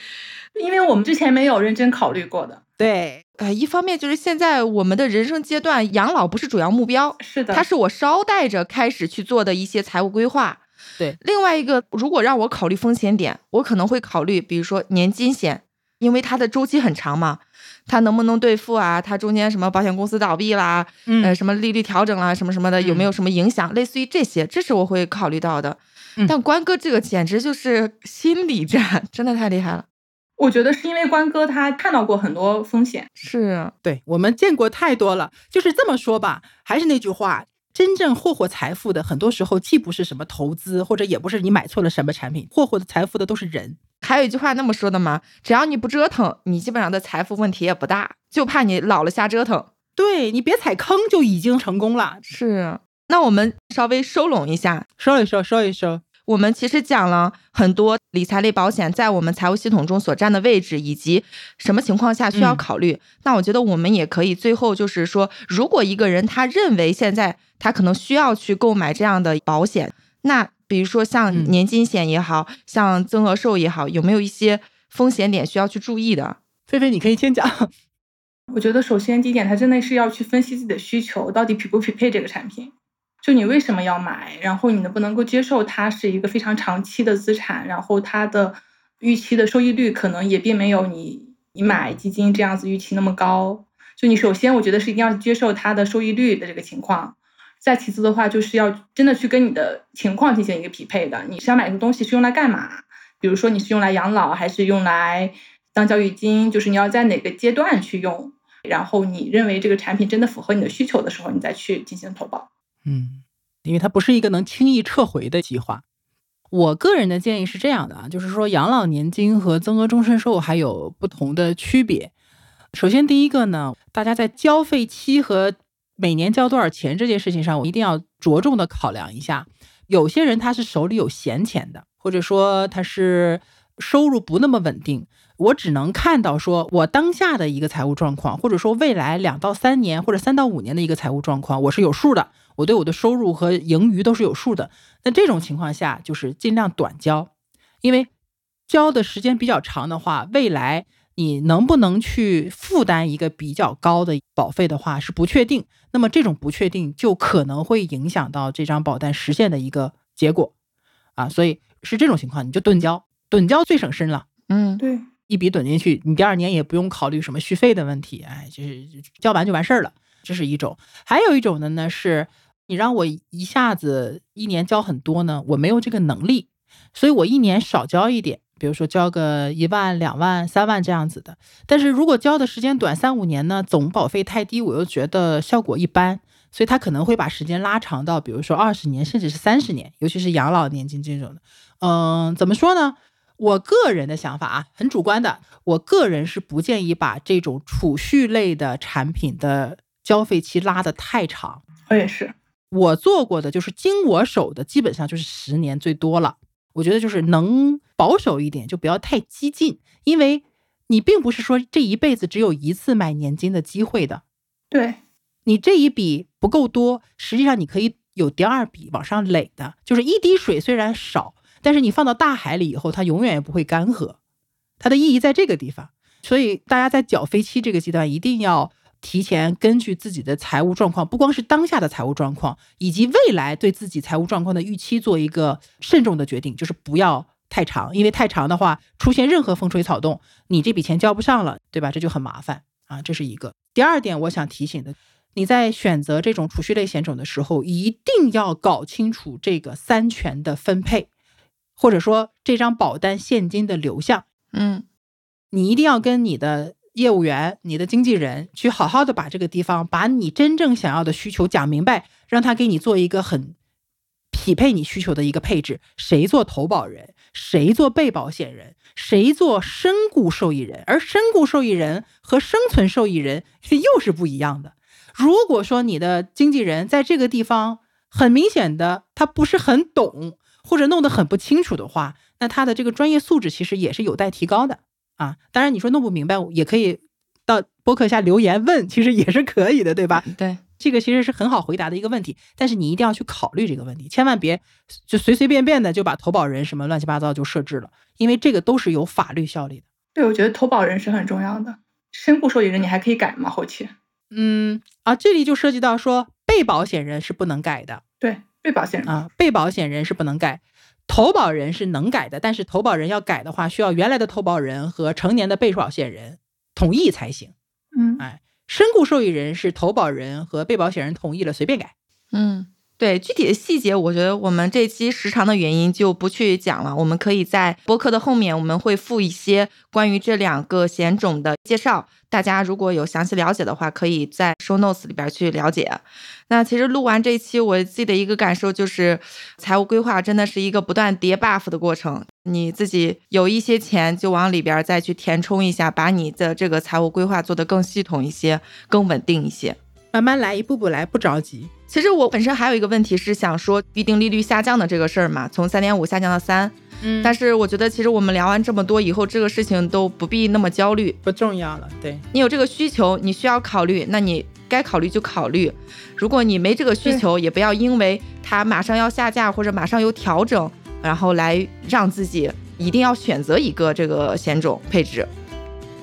因为我们之前没有认真考虑过的。对，呃，一方面就是现在我们的人生阶段，养老不是主要目标，是的，它是我捎带着开始去做的一些财务规划。对，另外一个，如果让我考虑风险点，我可能会考虑，比如说年金险，因为它的周期很长嘛。它能不能兑付啊？它中间什么保险公司倒闭啦，呃，什么利率调整啦，什么什么的，有没有什么影响？类似于这些，这是我会考虑到的。但关哥这个简直就是心理战，真的太厉害了。我觉得是因为关哥他看到过很多风险，是对我们见过太多了。就是这么说吧，还是那句话。真正霍霍财富的，很多时候既不是什么投资，或者也不是你买错了什么产品，霍霍的财富的都是人。还有一句话那么说的嘛，只要你不折腾，你基本上的财富问题也不大，就怕你老了瞎折腾。对你别踩坑就已经成功了。是，那我们稍微收拢一下，收一收，收一收。我们其实讲了很多理财类保险在我们财务系统中所占的位置，以及什么情况下需要考虑。那我觉得我们也可以最后就是说，如果一个人他认为现在他可能需要去购买这样的保险，那比如说像年金险也好像增额寿也好，有没有一些风险点需要去注意的？菲菲，你可以先讲。我觉得首先第一点，他真的是要去分析自己的需求，到底匹不匹配这个产品。就你为什么要买？然后你能不能够接受它是一个非常长期的资产？然后它的预期的收益率可能也并没有你你买基金这样子预期那么高。就你首先我觉得是一定要接受它的收益率的这个情况。再其次的话，就是要真的去跟你的情况进行一个匹配的。你想买这个东西是用来干嘛？比如说你是用来养老还是用来当教育金？就是你要在哪个阶段去用？然后你认为这个产品真的符合你的需求的时候，你再去进行投保。嗯，因为它不是一个能轻易撤回的计划。我个人的建议是这样的啊，就是说养老年金和增额终身寿还有不同的区别。首先，第一个呢，大家在交费期和每年交多少钱这件事情上，我一定要着重的考量一下。有些人他是手里有闲钱的，或者说他是收入不那么稳定。我只能看到说，我当下的一个财务状况，或者说未来两到三年或者三到五年的一个财务状况，我是有数的。我对我的收入和盈余都是有数的。那这种情况下，就是尽量短交，因为交的时间比较长的话，未来你能不能去负担一个比较高的保费的话是不确定。那么这种不确定就可能会影响到这张保单实现的一个结果啊。所以是这种情况，你就趸交，趸交最省身了。嗯，对。一笔怼进去，你第二年也不用考虑什么续费的问题，哎，就是交完就完事儿了。这是一种，还有一种的呢，是你让我一下子一年交很多呢，我没有这个能力，所以我一年少交一点，比如说交个一万、两万、三万这样子的。但是如果交的时间短，三五年呢，总保费太低，我又觉得效果一般，所以他可能会把时间拉长到，比如说二十年，甚至是三十年，尤其是养老年金这种的。嗯，怎么说呢？我个人的想法啊，很主观的。我个人是不建议把这种储蓄类的产品的交费期拉得太长。我也是，我做过的就是经我手的，基本上就是十年最多了。我觉得就是能保守一点，就不要太激进，因为你并不是说这一辈子只有一次买年金的机会的。对，你这一笔不够多，实际上你可以有第二笔往上垒的，就是一滴水虽然少。但是你放到大海里以后，它永远也不会干涸，它的意义在这个地方。所以大家在缴费期这个阶段，一定要提前根据自己的财务状况，不光是当下的财务状况，以及未来对自己财务状况的预期，做一个慎重的决定，就是不要太长，因为太长的话，出现任何风吹草动，你这笔钱交不上了，对吧？这就很麻烦啊，这是一个。第二点，我想提醒的，你在选择这种储蓄类险种的时候，一定要搞清楚这个三权的分配。或者说这张保单现金的流向，嗯，你一定要跟你的业务员、你的经纪人去好好的把这个地方，把你真正想要的需求讲明白，让他给你做一个很匹配你需求的一个配置。谁做投保人，谁做被保险人，谁做身故受益人，而身故受益人和生存受益人又是不一样的。如果说你的经纪人在这个地方很明显的他不是很懂。或者弄得很不清楚的话，那他的这个专业素质其实也是有待提高的啊。当然，你说弄不明白，也可以到博客下留言问，其实也是可以的，对吧？对，这个其实是很好回答的一个问题。但是你一定要去考虑这个问题，千万别就随随便便的就把投保人什么乱七八糟就设置了，因为这个都是有法律效力的。对，我觉得投保人是很重要的，身故受益人你还可以改吗？后期？嗯啊，这里就涉及到说被保险人是不能改的。对。被保险人啊，被保险人是不能改，投保人是能改的，但是投保人要改的话，需要原来的投保人和成年的被保险人同意才行。嗯，哎，身故受益人是投保人和被保险人同意了随便改。嗯，对具体的细节，我觉得我们这期时长的原因就不去讲了。我们可以在播客的后面，我们会附一些关于这两个险种的介绍。大家如果有详细了解的话，可以在 show notes 里边去了解。那其实录完这一期，我自己的一个感受就是，财务规划真的是一个不断叠 buff 的过程。你自己有一些钱，就往里边再去填充一下，把你的这个财务规划做得更系统一些，更稳定一些。慢慢来，一步步来，不着急。其实我本身还有一个问题是想说预定利率下降的这个事儿嘛，从三点五下降到三。嗯，但是我觉得其实我们聊完这么多以后，这个事情都不必那么焦虑，不重要了。对你有这个需求，你需要考虑，那你该考虑就考虑。如果你没这个需求，也不要因为它马上要下架或者马上有调整，然后来让自己一定要选择一个这个险种配置。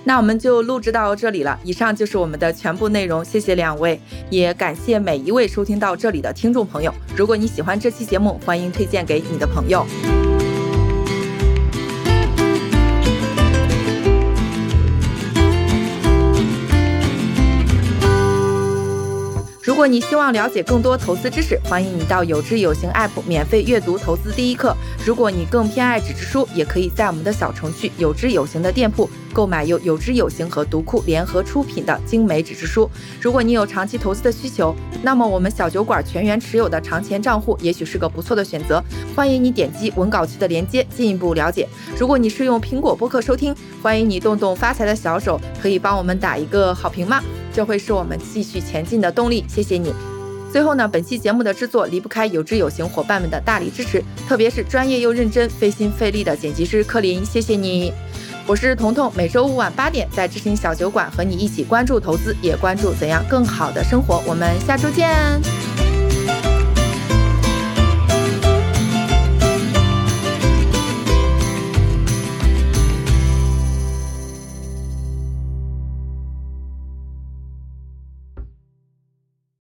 那我们就录制到这里了，以上就是我们的全部内容。谢谢两位，也感谢每一位收听到这里的听众朋友。如果你喜欢这期节目，欢迎推荐给你的朋友。如果你希望了解更多投资知识，欢迎你到有知有行 App 免费阅读投资第一课。如果你更偏爱纸质书，也可以在我们的小程序有知有行的店铺购买由有知有行和读库联合出品的精美纸质书。如果你有长期投资的需求，那么我们小酒馆全员持有的长钱账户也许是个不错的选择。欢迎你点击文稿区的链接进一步了解。如果你是用苹果播客收听，欢迎你动动发财的小手，可以帮我们打一个好评吗？这会是我们继续前进的动力，谢谢你。最后呢，本期节目的制作离不开有知有行伙伴们的大力支持，特别是专业又认真、费心费力的剪辑师柯林，谢谢你。我是彤彤，每周五晚八点在知行小酒馆和你一起关注投资，也关注怎样更好的生活。我们下周见。